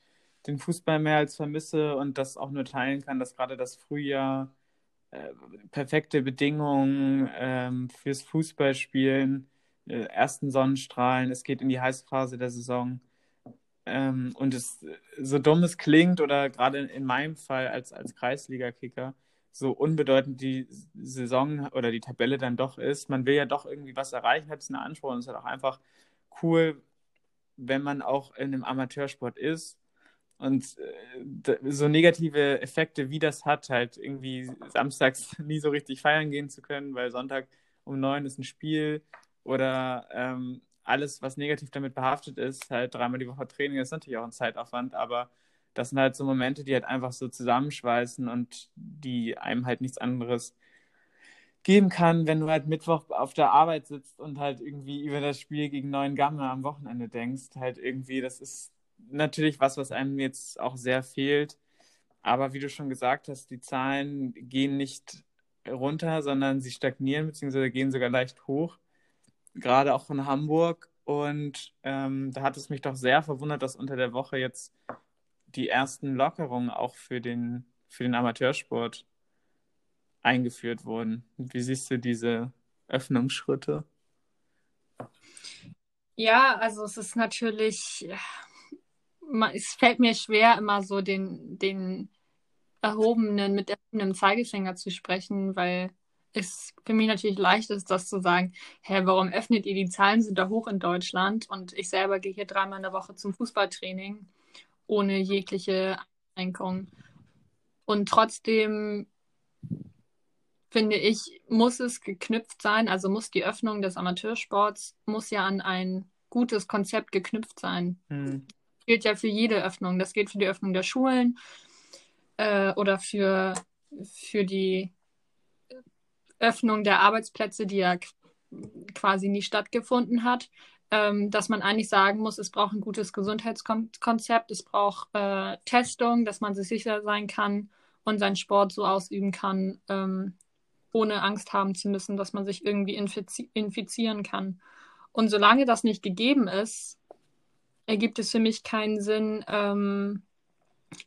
den Fußball mehr als vermisse und das auch nur teilen kann, dass gerade das Frühjahr äh, perfekte Bedingungen ähm, fürs Fußballspielen, äh, ersten Sonnenstrahlen, es geht in die Heißphase der Saison. Ähm, und es so dumm es klingt, oder gerade in meinem Fall als, als Kreisliga-Kicker, so unbedeutend die Saison oder die Tabelle dann doch ist, man will ja doch irgendwie was erreichen, hat es einen Anspruch und es ist halt auch einfach cool, wenn man auch in einem Amateursport ist und äh, so negative Effekte, wie das hat, halt irgendwie samstags [LAUGHS] nie so richtig feiern gehen zu können, weil Sonntag um neun ist ein Spiel oder ähm, alles, was negativ damit behaftet ist, halt dreimal die Woche Training, ist natürlich auch ein Zeitaufwand, aber das sind halt so Momente, die halt einfach so zusammenschweißen und die einem halt nichts anderes geben kann, wenn du halt Mittwoch auf der Arbeit sitzt und halt irgendwie über das Spiel gegen Neuen Gamme am Wochenende denkst. Halt irgendwie, das ist natürlich was, was einem jetzt auch sehr fehlt. Aber wie du schon gesagt hast, die Zahlen gehen nicht runter, sondern sie stagnieren bzw. gehen sogar leicht hoch. Gerade auch von Hamburg. Und ähm, da hat es mich doch sehr verwundert, dass unter der Woche jetzt die ersten Lockerungen auch für den, für den Amateursport eingeführt wurden. Wie siehst du diese Öffnungsschritte? Ja, also es ist natürlich es fällt mir schwer, immer so den, den erhobenen, mit erhobenem Zeigefinger zu sprechen, weil ist für mich natürlich leicht, ist das zu sagen, hä, warum öffnet ihr die Zahlen sind da hoch in Deutschland und ich selber gehe hier dreimal in der Woche zum Fußballtraining ohne jegliche Einschränkung. Und trotzdem finde ich, muss es geknüpft sein, also muss die Öffnung des Amateursports, muss ja an ein gutes Konzept geknüpft sein. Hm. Gilt ja für jede Öffnung. Das gilt für die Öffnung der Schulen äh, oder für, für die Öffnung der Arbeitsplätze, die ja quasi nie stattgefunden hat, ähm, dass man eigentlich sagen muss, es braucht ein gutes Gesundheitskonzept, es braucht äh, Testung, dass man sich sicher sein kann und seinen Sport so ausüben kann, ähm, ohne Angst haben zu müssen, dass man sich irgendwie infizi infizieren kann. Und solange das nicht gegeben ist, ergibt es für mich keinen Sinn, ähm,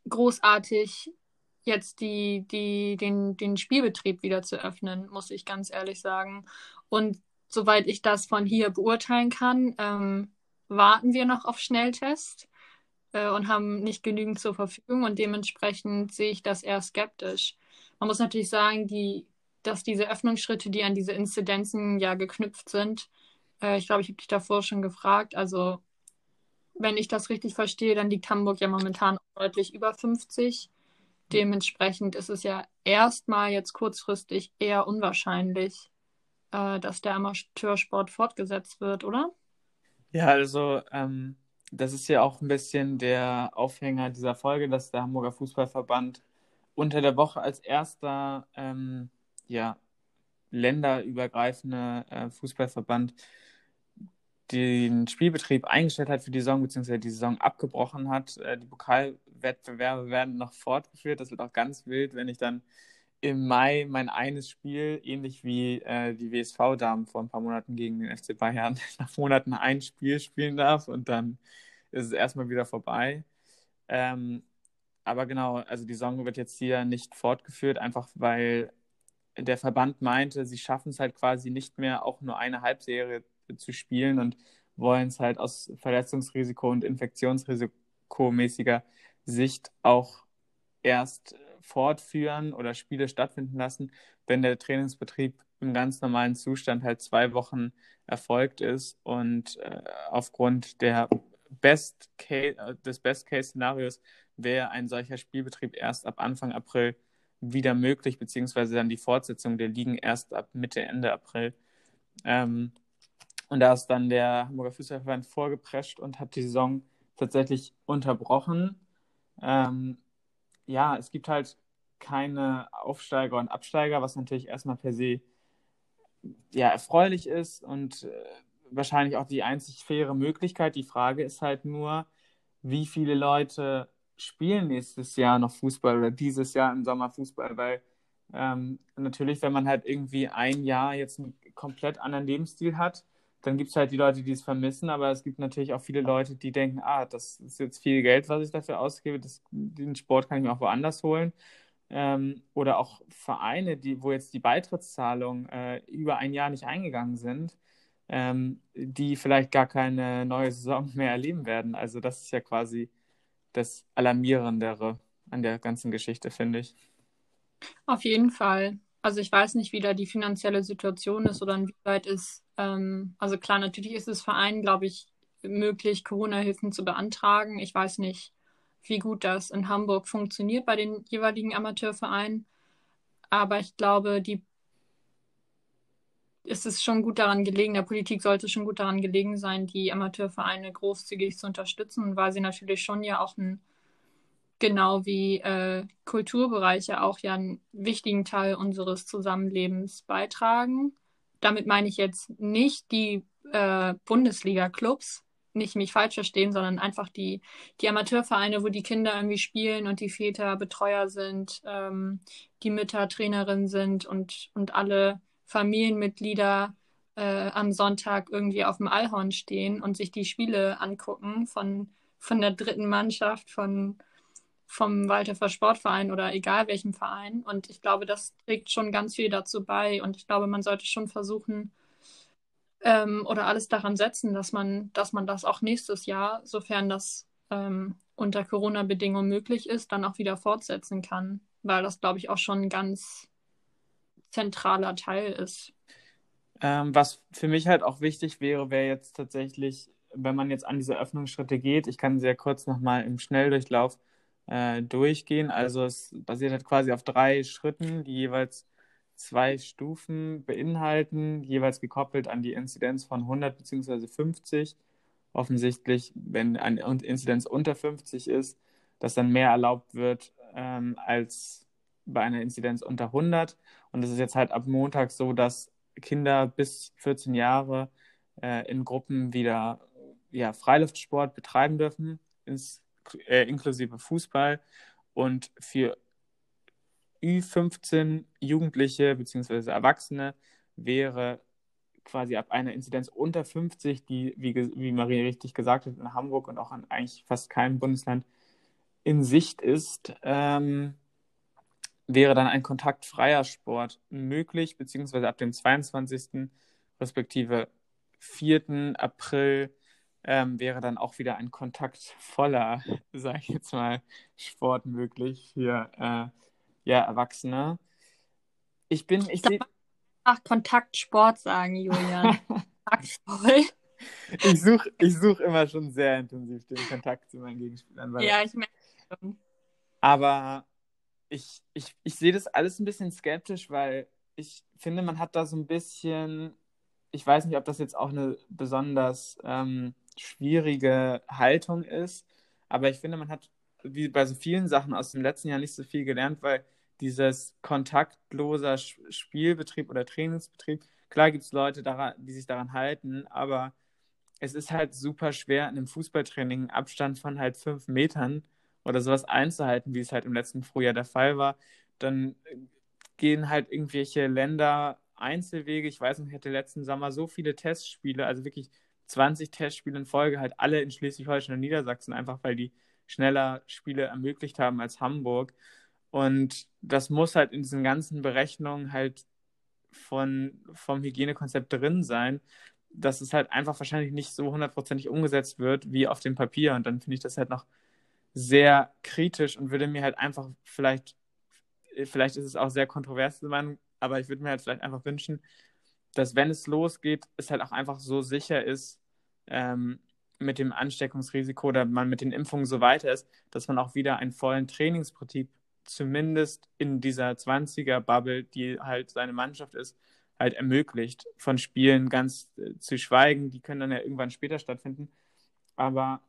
großartig jetzt die, die, den, den Spielbetrieb wieder zu öffnen, muss ich ganz ehrlich sagen. Und soweit ich das von hier beurteilen kann, ähm, warten wir noch auf Schnelltest äh, und haben nicht genügend zur Verfügung und dementsprechend sehe ich das eher skeptisch. Man muss natürlich sagen, die, dass diese Öffnungsschritte, die an diese Inzidenzen ja geknüpft sind, äh, ich glaube, ich habe dich davor schon gefragt, also wenn ich das richtig verstehe, dann liegt Hamburg ja momentan deutlich über 50. Dementsprechend ist es ja erstmal jetzt kurzfristig eher unwahrscheinlich, äh, dass der Amateursport fortgesetzt wird, oder? Ja, also ähm, das ist ja auch ein bisschen der Aufhänger dieser Folge, dass der Hamburger Fußballverband unter der Woche als erster ähm, ja, länderübergreifende äh, Fußballverband den Spielbetrieb eingestellt hat für die Saison, beziehungsweise die Saison abgebrochen hat. Äh, die Pokalwettbewerbe werden noch fortgeführt. Das wird auch ganz wild, wenn ich dann im Mai mein eines Spiel, ähnlich wie äh, die WSV-Damen vor ein paar Monaten gegen den FC Bayern, [LAUGHS] nach Monaten ein Spiel spielen darf und dann ist es erstmal wieder vorbei. Ähm, aber genau, also die Saison wird jetzt hier nicht fortgeführt, einfach weil der Verband meinte, sie schaffen es halt quasi nicht mehr, auch nur eine Halbserie zu spielen und wollen es halt aus Verletzungsrisiko und Infektionsrisikomäßiger Sicht auch erst fortführen oder Spiele stattfinden lassen, wenn der Trainingsbetrieb im ganz normalen Zustand halt zwei Wochen erfolgt ist und äh, aufgrund der Best Case, des Best-Case-Szenarios wäre ein solcher Spielbetrieb erst ab Anfang April wieder möglich, beziehungsweise dann die Fortsetzung der Ligen erst ab Mitte, Ende April. Ähm, und da ist dann der Hamburger Fußballverband vorgeprescht und hat die Saison tatsächlich unterbrochen. Ähm, ja, es gibt halt keine Aufsteiger und Absteiger, was natürlich erstmal per se ja, erfreulich ist und äh, wahrscheinlich auch die einzig faire Möglichkeit. Die Frage ist halt nur, wie viele Leute spielen nächstes Jahr noch Fußball oder dieses Jahr im Sommer Fußball, weil ähm, natürlich, wenn man halt irgendwie ein Jahr jetzt einen komplett anderen Lebensstil hat, dann gibt es halt die Leute, die es vermissen, aber es gibt natürlich auch viele Leute, die denken, ah, das ist jetzt viel Geld, was ich dafür ausgebe, das, den Sport kann ich mir auch woanders holen. Ähm, oder auch Vereine, die, wo jetzt die Beitrittszahlungen äh, über ein Jahr nicht eingegangen sind, ähm, die vielleicht gar keine neue Saison mehr erleben werden. Also das ist ja quasi das Alarmierendere an der ganzen Geschichte, finde ich. Auf jeden Fall. Also ich weiß nicht, wie da die finanzielle Situation ist oder inwieweit es, ähm, also klar, natürlich ist es Vereinen, glaube ich, möglich, Corona-Hilfen zu beantragen. Ich weiß nicht, wie gut das in Hamburg funktioniert bei den jeweiligen Amateurvereinen. Aber ich glaube, die ist es schon gut daran gelegen, der Politik sollte schon gut daran gelegen sein, die Amateurvereine großzügig zu unterstützen, weil sie natürlich schon ja auch ein genau wie äh, Kulturbereiche auch ja einen wichtigen Teil unseres Zusammenlebens beitragen. Damit meine ich jetzt nicht die äh, Bundesliga-Clubs, nicht mich falsch verstehen, sondern einfach die, die Amateurvereine, wo die Kinder irgendwie spielen und die Väter Betreuer sind, ähm, die Mütter Trainerin sind und, und alle Familienmitglieder äh, am Sonntag irgendwie auf dem Allhorn stehen und sich die Spiele angucken von, von der dritten Mannschaft, von vom Waldhofer Sportverein oder egal welchem Verein. Und ich glaube, das trägt schon ganz viel dazu bei. Und ich glaube, man sollte schon versuchen ähm, oder alles daran setzen, dass man, dass man das auch nächstes Jahr, sofern das ähm, unter Corona-Bedingungen möglich ist, dann auch wieder fortsetzen kann. Weil das, glaube ich, auch schon ganz zentraler Teil ist. Ähm, was für mich halt auch wichtig wäre, wäre jetzt tatsächlich, wenn man jetzt an diese Öffnungsschritte geht, ich kann sehr kurz nochmal im Schnelldurchlauf äh, durchgehen. Also es basiert halt quasi auf drei Schritten, die jeweils zwei Stufen beinhalten, jeweils gekoppelt an die Inzidenz von 100 bzw. 50. Offensichtlich, wenn eine Inzidenz unter 50 ist, dass dann mehr erlaubt wird ähm, als bei einer Inzidenz unter 100. Und es ist jetzt halt ab Montag so, dass Kinder bis 14 Jahre äh, in Gruppen wieder ja, Freiluftsport betreiben dürfen, ins, äh, inklusive Fußball. Und für Ü15 Jugendliche bzw. Erwachsene wäre quasi ab einer Inzidenz unter 50, die, wie, wie Marie richtig gesagt hat, in Hamburg und auch in eigentlich fast keinem Bundesland in Sicht ist, ähm, wäre dann ein kontaktfreier Sport möglich, beziehungsweise ab dem 22. respektive 4. April ähm, wäre dann auch wieder ein kontaktvoller, [LAUGHS] sage ich jetzt mal, Sport möglich für äh, ja, Erwachsene. Ich bin, ich, sehe. Ach, Kontaktsport sagen, Julian. [LAUGHS] Kontaktvoll. Ich suche ich such immer schon sehr intensiv den Kontakt zu meinen Gegenspielern. ja, ich merke schon. Aber ich, ich, ich sehe das alles ein bisschen skeptisch, weil ich finde, man hat da so ein bisschen, ich weiß nicht, ob das jetzt auch eine besonders ähm, schwierige Haltung ist, aber ich finde, man hat wie bei so vielen Sachen aus dem letzten Jahr nicht so viel gelernt, weil dieses kontaktloser Spielbetrieb oder Trainingsbetrieb, klar gibt es Leute, daran, die sich daran halten, aber es ist halt super schwer, in einem Fußballtraining einen Abstand von halt fünf Metern oder sowas einzuhalten, wie es halt im letzten Frühjahr der Fall war. Dann gehen halt irgendwelche Länder Einzelwege. Ich weiß nicht, ich hatte letzten Sommer so viele Testspiele, also wirklich 20 Testspiele in Folge, halt alle in Schleswig-Holstein und Niedersachsen, einfach weil die schneller Spiele ermöglicht haben als Hamburg. Und das muss halt in diesen ganzen Berechnungen halt von, vom Hygienekonzept drin sein, dass es halt einfach wahrscheinlich nicht so hundertprozentig umgesetzt wird wie auf dem Papier. Und dann finde ich das halt noch sehr kritisch und würde mir halt einfach vielleicht, vielleicht ist es auch sehr kontrovers, aber ich würde mir halt vielleicht einfach wünschen, dass wenn es losgeht, es halt auch einfach so sicher ist, ähm, mit dem Ansteckungsrisiko oder man mit den Impfungen so weiter ist, dass man auch wieder einen vollen Trainingsbetrieb zumindest in dieser 20er-Bubble, die halt seine Mannschaft ist, halt ermöglicht, von Spielen ganz äh, zu schweigen. Die können dann ja irgendwann später stattfinden. Aber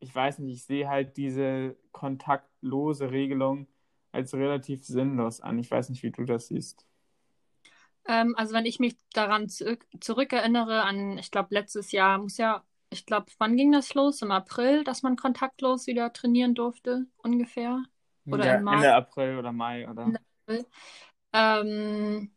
ich weiß nicht, ich sehe halt diese kontaktlose Regelung als relativ sinnlos an. Ich weiß nicht, wie du das siehst. Ähm, also wenn ich mich daran zu zurückerinnere, an, ich glaube, letztes Jahr muss ja ich glaube, wann ging das los? Im April, dass man kontaktlos wieder trainieren durfte, ungefähr? Oder ja, Ende April oder Mai, oder? Ähm,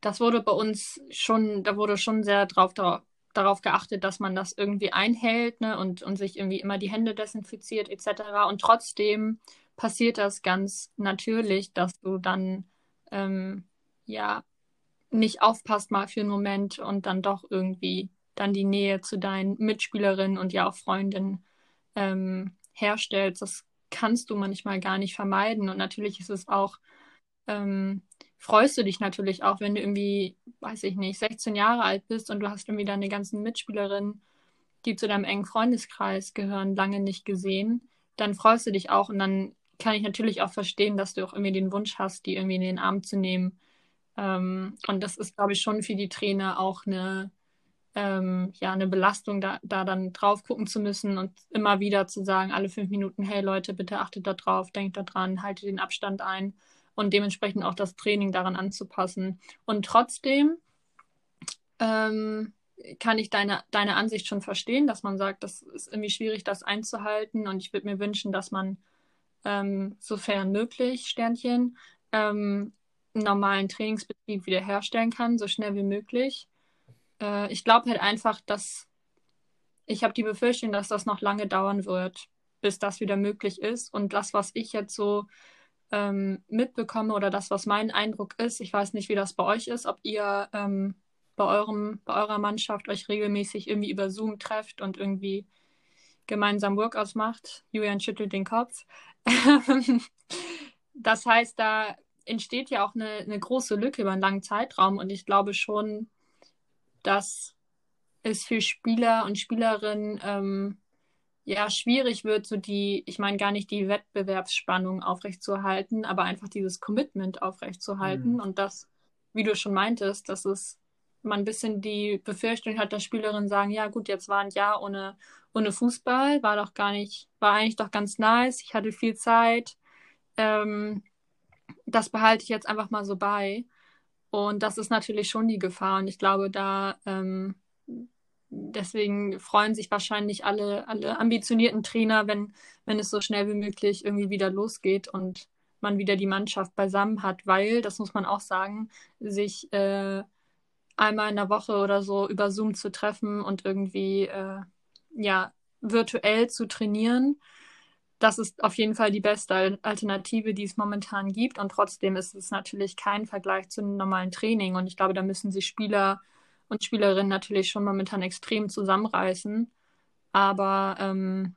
das wurde bei uns schon, da wurde schon sehr drauf, darauf, darauf geachtet, dass man das irgendwie einhält ne, und, und sich irgendwie immer die Hände desinfiziert etc. Und trotzdem passiert das ganz natürlich, dass du dann ähm, ja nicht aufpasst mal für einen Moment und dann doch irgendwie dann die Nähe zu deinen Mitspielerinnen und ja auch Freundinnen ähm, herstellst. Das kannst du manchmal gar nicht vermeiden. Und natürlich ist es auch, ähm, freust du dich natürlich auch, wenn du irgendwie, weiß ich nicht, 16 Jahre alt bist und du hast irgendwie deine ganzen Mitspielerinnen, die zu deinem engen Freundeskreis gehören, lange nicht gesehen. Dann freust du dich auch und dann kann ich natürlich auch verstehen, dass du auch irgendwie den Wunsch hast, die irgendwie in den Arm zu nehmen. Ähm, und das ist, glaube ich, schon für die Trainer auch eine ähm, ja, eine Belastung, da, da dann drauf gucken zu müssen und immer wieder zu sagen, alle fünf Minuten, hey Leute, bitte achtet da drauf, denkt da dran, haltet den Abstand ein und dementsprechend auch das Training daran anzupassen. Und trotzdem ähm, kann ich deine, deine Ansicht schon verstehen, dass man sagt, das ist irgendwie schwierig, das einzuhalten und ich würde mir wünschen, dass man ähm, sofern möglich, Sternchen, ähm, normalen Trainingsbetrieb wiederherstellen kann, so schnell wie möglich. Äh, ich glaube halt einfach, dass ich habe die Befürchtung, dass das noch lange dauern wird, bis das wieder möglich ist. Und das, was ich jetzt so ähm, mitbekomme oder das, was mein Eindruck ist, ich weiß nicht, wie das bei euch ist, ob ihr ähm, bei, eurem, bei eurer Mannschaft euch regelmäßig irgendwie über Zoom trefft und irgendwie gemeinsam Workouts macht. Julian schüttelt den Kopf. [LAUGHS] das heißt, da entsteht ja auch eine, eine große Lücke über einen langen Zeitraum und ich glaube schon, dass es für Spieler und Spielerinnen ähm, ja schwierig wird, so die, ich meine gar nicht die Wettbewerbsspannung aufrechtzuerhalten, aber einfach dieses Commitment aufrechtzuerhalten mhm. und das, wie du schon meintest, dass es man ein bisschen die Befürchtung hat, dass Spielerinnen sagen, ja gut, jetzt war ein Jahr ohne, ohne Fußball, war doch gar nicht, war eigentlich doch ganz nice, ich hatte viel Zeit, ähm, das behalte ich jetzt einfach mal so bei. Und das ist natürlich schon die Gefahr. Und ich glaube, da ähm, deswegen freuen sich wahrscheinlich alle, alle ambitionierten Trainer, wenn, wenn es so schnell wie möglich irgendwie wieder losgeht und man wieder die Mannschaft beisammen hat, weil, das muss man auch sagen, sich äh, einmal in der Woche oder so über Zoom zu treffen und irgendwie äh, ja virtuell zu trainieren, das ist auf jeden Fall die beste Alternative, die es momentan gibt. Und trotzdem ist es natürlich kein Vergleich zu einem normalen Training. Und ich glaube, da müssen sich Spieler und Spielerinnen natürlich schon momentan extrem zusammenreißen. Aber ähm,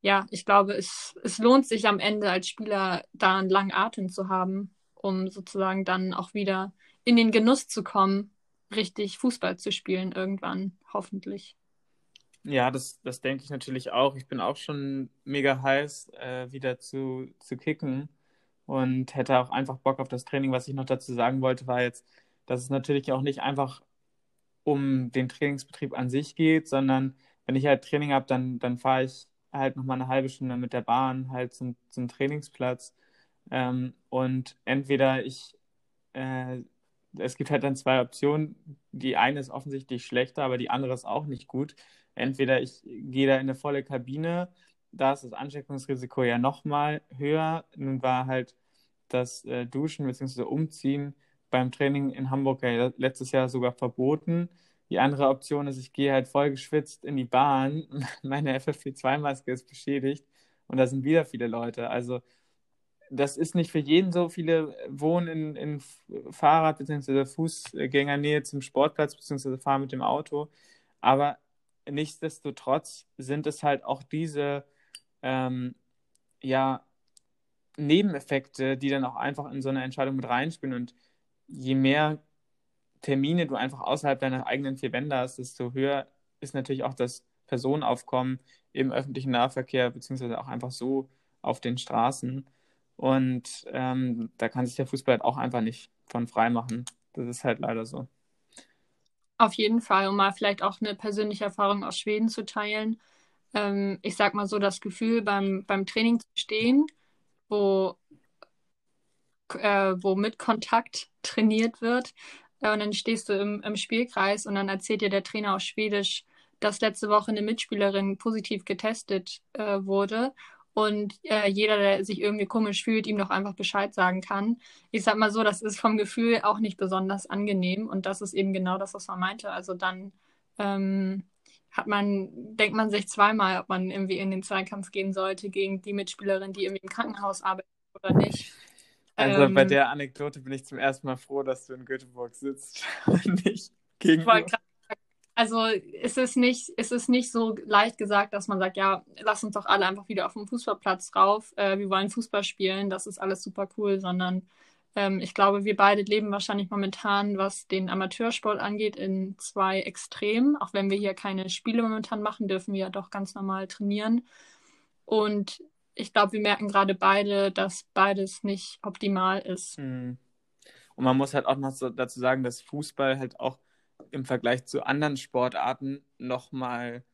ja, ich glaube, es, es lohnt sich am Ende als Spieler da einen langen Atem zu haben, um sozusagen dann auch wieder in den Genuss zu kommen, richtig Fußball zu spielen irgendwann, hoffentlich. Ja, das, das denke ich natürlich auch. Ich bin auch schon mega heiß, äh, wieder zu, zu kicken und hätte auch einfach Bock auf das Training. Was ich noch dazu sagen wollte, war jetzt, dass es natürlich auch nicht einfach um den Trainingsbetrieb an sich geht, sondern wenn ich halt Training habe, dann, dann fahre ich halt nochmal eine halbe Stunde mit der Bahn halt zum, zum Trainingsplatz. Ähm, und entweder ich, äh, es gibt halt dann zwei Optionen. Die eine ist offensichtlich schlechter, aber die andere ist auch nicht gut. Entweder ich gehe da in eine volle Kabine, da ist das Ansteckungsrisiko ja nochmal höher. Nun war halt das äh, Duschen bzw. Umziehen beim Training in Hamburg ja letztes Jahr sogar verboten. Die andere Option ist, ich gehe halt voll geschwitzt in die Bahn, [LAUGHS] meine FFP2-Maske ist beschädigt und da sind wieder viele Leute. Also das ist nicht für jeden so. Viele wohnen in, in Fahrrad- bzw. Fußgängernähe zum Sportplatz bzw. fahren mit dem Auto. Aber nichtsdestotrotz sind es halt auch diese ähm, ja, Nebeneffekte, die dann auch einfach in so eine Entscheidung mit reinspielen. Und je mehr Termine du einfach außerhalb deiner eigenen vier Wände hast, desto höher ist natürlich auch das Personenaufkommen im öffentlichen Nahverkehr, beziehungsweise auch einfach so auf den Straßen. Und ähm, da kann sich der Fußball halt auch einfach nicht von frei machen. Das ist halt leider so. Auf jeden Fall, um mal vielleicht auch eine persönliche Erfahrung aus Schweden zu teilen. Ähm, ich sag mal so, das Gefühl beim, beim Training zu stehen, wo, äh, wo mit Kontakt trainiert wird. Äh, und dann stehst du im, im Spielkreis und dann erzählt dir der Trainer aus Schwedisch, dass letzte Woche eine Mitspielerin positiv getestet äh, wurde und äh, jeder, der sich irgendwie komisch fühlt, ihm doch einfach Bescheid sagen kann. Ich sag mal so, das ist vom Gefühl auch nicht besonders angenehm und das ist eben genau das, was man meinte. Also dann ähm, hat man, denkt man sich zweimal, ob man irgendwie in den Zweikampf gehen sollte gegen die Mitspielerin, die irgendwie im Krankenhaus arbeitet oder nicht. Also ähm, bei der Anekdote bin ich zum ersten Mal froh, dass du in Göteborg sitzt und [LAUGHS] nicht gegenüber. Also ist es nicht, ist es nicht so leicht gesagt, dass man sagt, ja, lass uns doch alle einfach wieder auf den Fußballplatz rauf, äh, wir wollen Fußball spielen, das ist alles super cool, sondern ähm, ich glaube, wir beide leben wahrscheinlich momentan, was den Amateursport angeht, in zwei Extremen. Auch wenn wir hier keine Spiele momentan machen, dürfen wir ja doch ganz normal trainieren. Und ich glaube, wir merken gerade beide, dass beides nicht optimal ist. Hm. Und man muss halt auch noch so dazu sagen, dass Fußball halt auch im Vergleich zu anderen Sportarten nochmal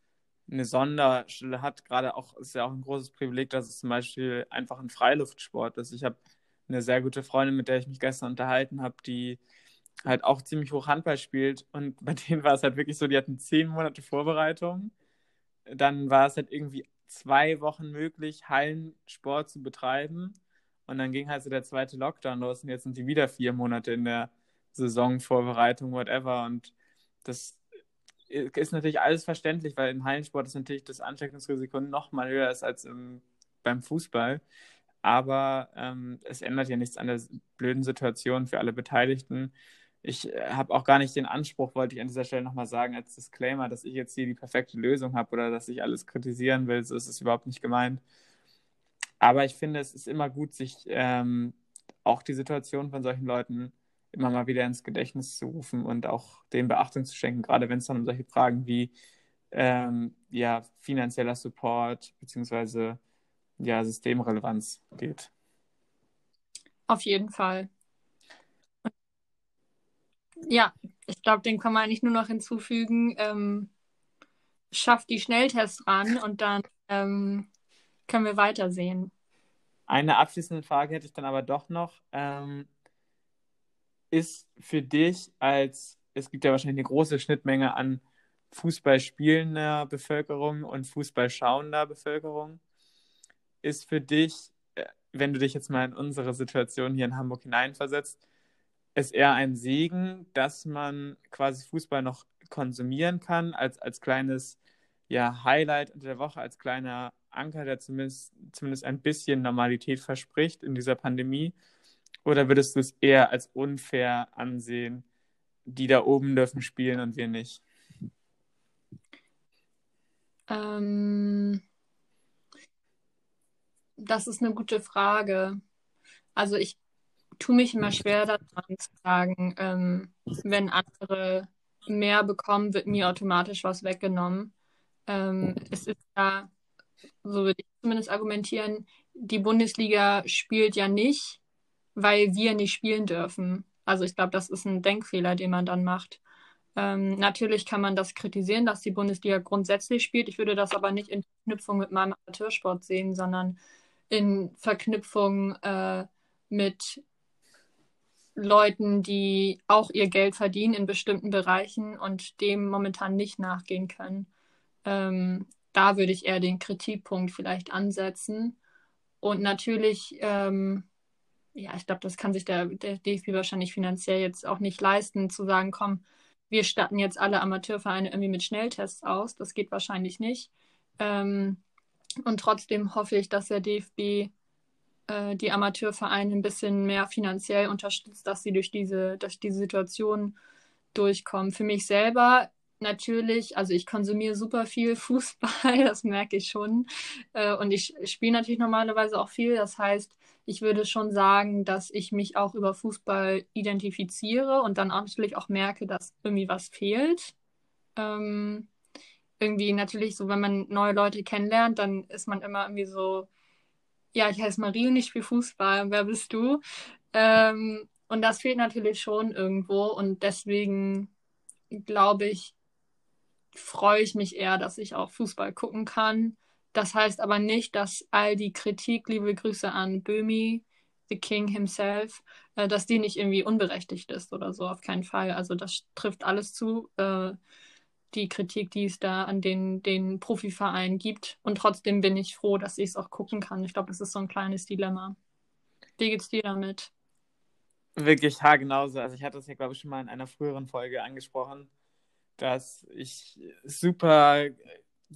eine Sonderstelle hat. Gerade auch ist ja auch ein großes Privileg, dass es zum Beispiel einfach ein Freiluftsport ist. Ich habe eine sehr gute Freundin, mit der ich mich gestern unterhalten habe, die halt auch ziemlich hoch Handball spielt. Und [LAUGHS] bei denen war es halt wirklich so, die hatten zehn Monate Vorbereitung. Dann war es halt irgendwie zwei Wochen möglich, Hallensport zu betreiben. Und dann ging halt so der zweite Lockdown los und jetzt sind die wieder vier Monate in der Saisonvorbereitung, whatever. Und das ist natürlich alles verständlich, weil im Hallensport ist natürlich das Ansteckungsrisiko noch mal höher ist als im, beim Fußball. Aber ähm, es ändert ja nichts an der blöden Situation für alle Beteiligten. Ich äh, habe auch gar nicht den Anspruch, wollte ich an dieser Stelle nochmal sagen, als Disclaimer, dass ich jetzt hier die perfekte Lösung habe oder dass ich alles kritisieren will. So ist es überhaupt nicht gemeint. Aber ich finde, es ist immer gut, sich ähm, auch die Situation von solchen Leuten immer mal wieder ins Gedächtnis zu rufen und auch dem Beachtung zu schenken, gerade wenn es dann um solche Fragen wie ähm, ja, finanzieller Support beziehungsweise ja, Systemrelevanz geht. Auf jeden Fall. Ja, ich glaube, den kann man eigentlich nur noch hinzufügen. Ähm, schafft die Schnelltests ran und dann ähm, können wir weitersehen. Eine abschließende Frage hätte ich dann aber doch noch. Ähm, ist für dich als, es gibt ja wahrscheinlich eine große Schnittmenge an Fußball spielender Bevölkerung und Fußball schauender Bevölkerung, ist für dich, äh, wenn du dich jetzt mal in unsere Situation hier in Hamburg hineinversetzt, es eher ein Segen, dass man quasi Fußball noch konsumieren kann, als, als kleines ja, Highlight der Woche, als kleiner Anker, der zumindest, zumindest ein bisschen Normalität verspricht in dieser Pandemie? Oder würdest du es eher als unfair ansehen, die da oben dürfen spielen und wir nicht? Ähm, das ist eine gute Frage. Also ich tue mich immer schwer daran zu sagen, ähm, wenn andere mehr bekommen, wird mir automatisch was weggenommen. Ähm, es ist ja, so würde ich zumindest argumentieren, die Bundesliga spielt ja nicht, weil wir nicht spielen dürfen. Also ich glaube, das ist ein Denkfehler, den man dann macht. Ähm, natürlich kann man das kritisieren, dass die Bundesliga grundsätzlich spielt. Ich würde das aber nicht in Verknüpfung mit meinem Amateursport sehen, sondern in Verknüpfung äh, mit Leuten, die auch ihr Geld verdienen in bestimmten Bereichen und dem momentan nicht nachgehen können. Ähm, da würde ich eher den Kritikpunkt vielleicht ansetzen. Und natürlich, ähm, ja, ich glaube, das kann sich der, der DFB wahrscheinlich finanziell jetzt auch nicht leisten, zu sagen, komm, wir statten jetzt alle Amateurvereine irgendwie mit Schnelltests aus. Das geht wahrscheinlich nicht. Ähm, und trotzdem hoffe ich, dass der DFB äh, die Amateurvereine ein bisschen mehr finanziell unterstützt, dass sie durch diese, durch diese Situation durchkommen. Für mich selber natürlich, also ich konsumiere super viel [LAUGHS] Fußball, das merke ich schon. Äh, und ich spiele natürlich normalerweise auch viel. Das heißt, ich würde schon sagen, dass ich mich auch über Fußball identifiziere und dann natürlich auch merke, dass irgendwie was fehlt. Ähm, irgendwie natürlich so, wenn man neue Leute kennenlernt, dann ist man immer irgendwie so, ja, ich heiße Marie und ich spiele Fußball. Wer bist du? Ähm, und das fehlt natürlich schon irgendwo und deswegen glaube ich, freue ich mich eher, dass ich auch Fußball gucken kann. Das heißt aber nicht, dass all die Kritik, liebe Grüße an Böhmi, the King himself, äh, dass die nicht irgendwie unberechtigt ist oder so, auf keinen Fall. Also das trifft alles zu, äh, die Kritik, die es da an den, den Profivereinen gibt. Und trotzdem bin ich froh, dass ich es auch gucken kann. Ich glaube, das ist so ein kleines Dilemma. Wie geht's dir damit? Wirklich haargenauso. Also ich hatte es ja, glaube ich, schon mal in einer früheren Folge angesprochen dass ich super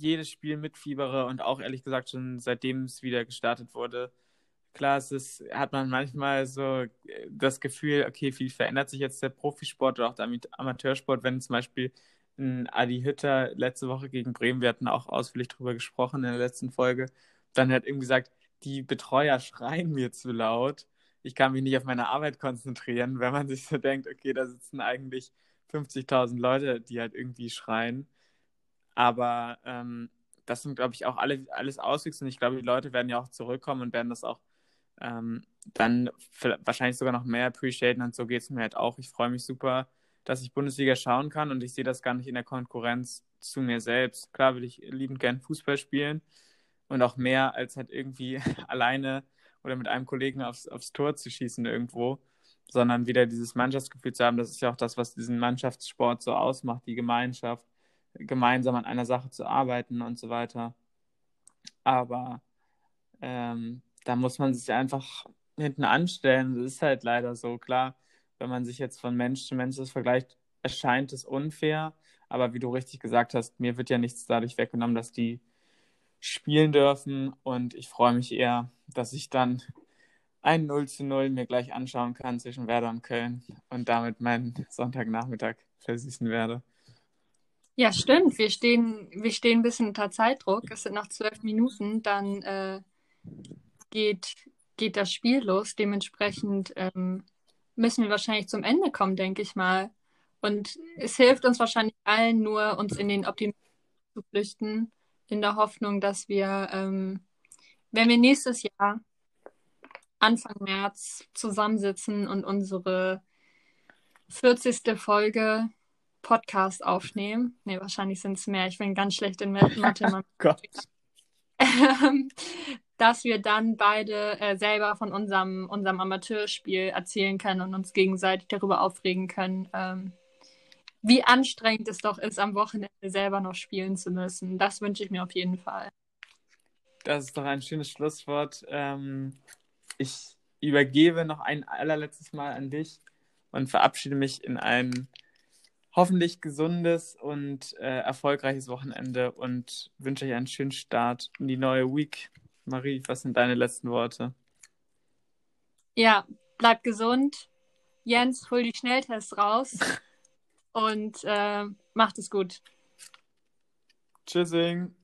jedes Spiel mitfiebere und auch ehrlich gesagt schon seitdem es wieder gestartet wurde. Klar, es ist, hat man manchmal so das Gefühl, okay, wie verändert sich jetzt der Profisport oder auch der Amateursport, wenn zum Beispiel ein Adi Hütter letzte Woche gegen Bremen, wir hatten auch ausführlich darüber gesprochen in der letzten Folge, dann hat irgendwie gesagt, die Betreuer [LAUGHS] schreien mir zu laut. Ich kann mich nicht auf meine Arbeit konzentrieren, wenn man sich so denkt, okay, da sitzen eigentlich 50.000 Leute, die halt irgendwie schreien. Aber ähm, das sind, glaube ich, auch alle, alles Auswüchse. Und ich glaube, die Leute werden ja auch zurückkommen und werden das auch ähm, dann wahrscheinlich sogar noch mehr appreciaten. Und so geht es mir halt auch. Ich freue mich super, dass ich Bundesliga schauen kann und ich sehe das gar nicht in der Konkurrenz zu mir selbst. Klar will ich liebend gern Fußball spielen und auch mehr als halt irgendwie [LAUGHS] alleine oder mit einem Kollegen aufs, aufs Tor zu schießen irgendwo sondern wieder dieses Mannschaftsgefühl zu haben. Das ist ja auch das, was diesen Mannschaftssport so ausmacht, die Gemeinschaft, gemeinsam an einer Sache zu arbeiten und so weiter. Aber ähm, da muss man sich einfach hinten anstellen. Das ist halt leider so. Klar, wenn man sich jetzt von Mensch zu Mensch das vergleicht, erscheint es unfair. Aber wie du richtig gesagt hast, mir wird ja nichts dadurch weggenommen, dass die spielen dürfen. Und ich freue mich eher, dass ich dann ein 0 zu 0 mir gleich anschauen kann zwischen Werder und Köln und damit meinen Sonntagnachmittag versüßen werde. Ja, stimmt. Wir stehen, wir stehen ein bisschen unter Zeitdruck. Es sind noch zwölf Minuten. Dann äh, geht geht das Spiel los. Dementsprechend ähm, müssen wir wahrscheinlich zum Ende kommen, denke ich mal. Und es hilft uns wahrscheinlich allen nur, uns in den Optimismus zu flüchten, in der Hoffnung, dass wir, ähm, wenn wir nächstes Jahr Anfang März zusammensitzen und unsere 40. Folge Podcast aufnehmen. Ne, wahrscheinlich sind es mehr. Ich bin ganz schlecht in Mathe. [LAUGHS] oh Gott. dass wir dann beide äh, selber von unserem, unserem Amateurspiel erzählen können und uns gegenseitig darüber aufregen können, ähm, wie anstrengend es doch ist, am Wochenende selber noch spielen zu müssen. Das wünsche ich mir auf jeden Fall. Das ist doch ein schönes Schlusswort. Ähm, ich übergebe noch ein allerletztes Mal an dich und verabschiede mich in ein hoffentlich gesundes und äh, erfolgreiches Wochenende und wünsche euch einen schönen Start in die neue Week. Marie, was sind deine letzten Worte? Ja, bleib gesund. Jens, hol die Schnelltests raus [LAUGHS] und äh, macht es gut. Tschüssing.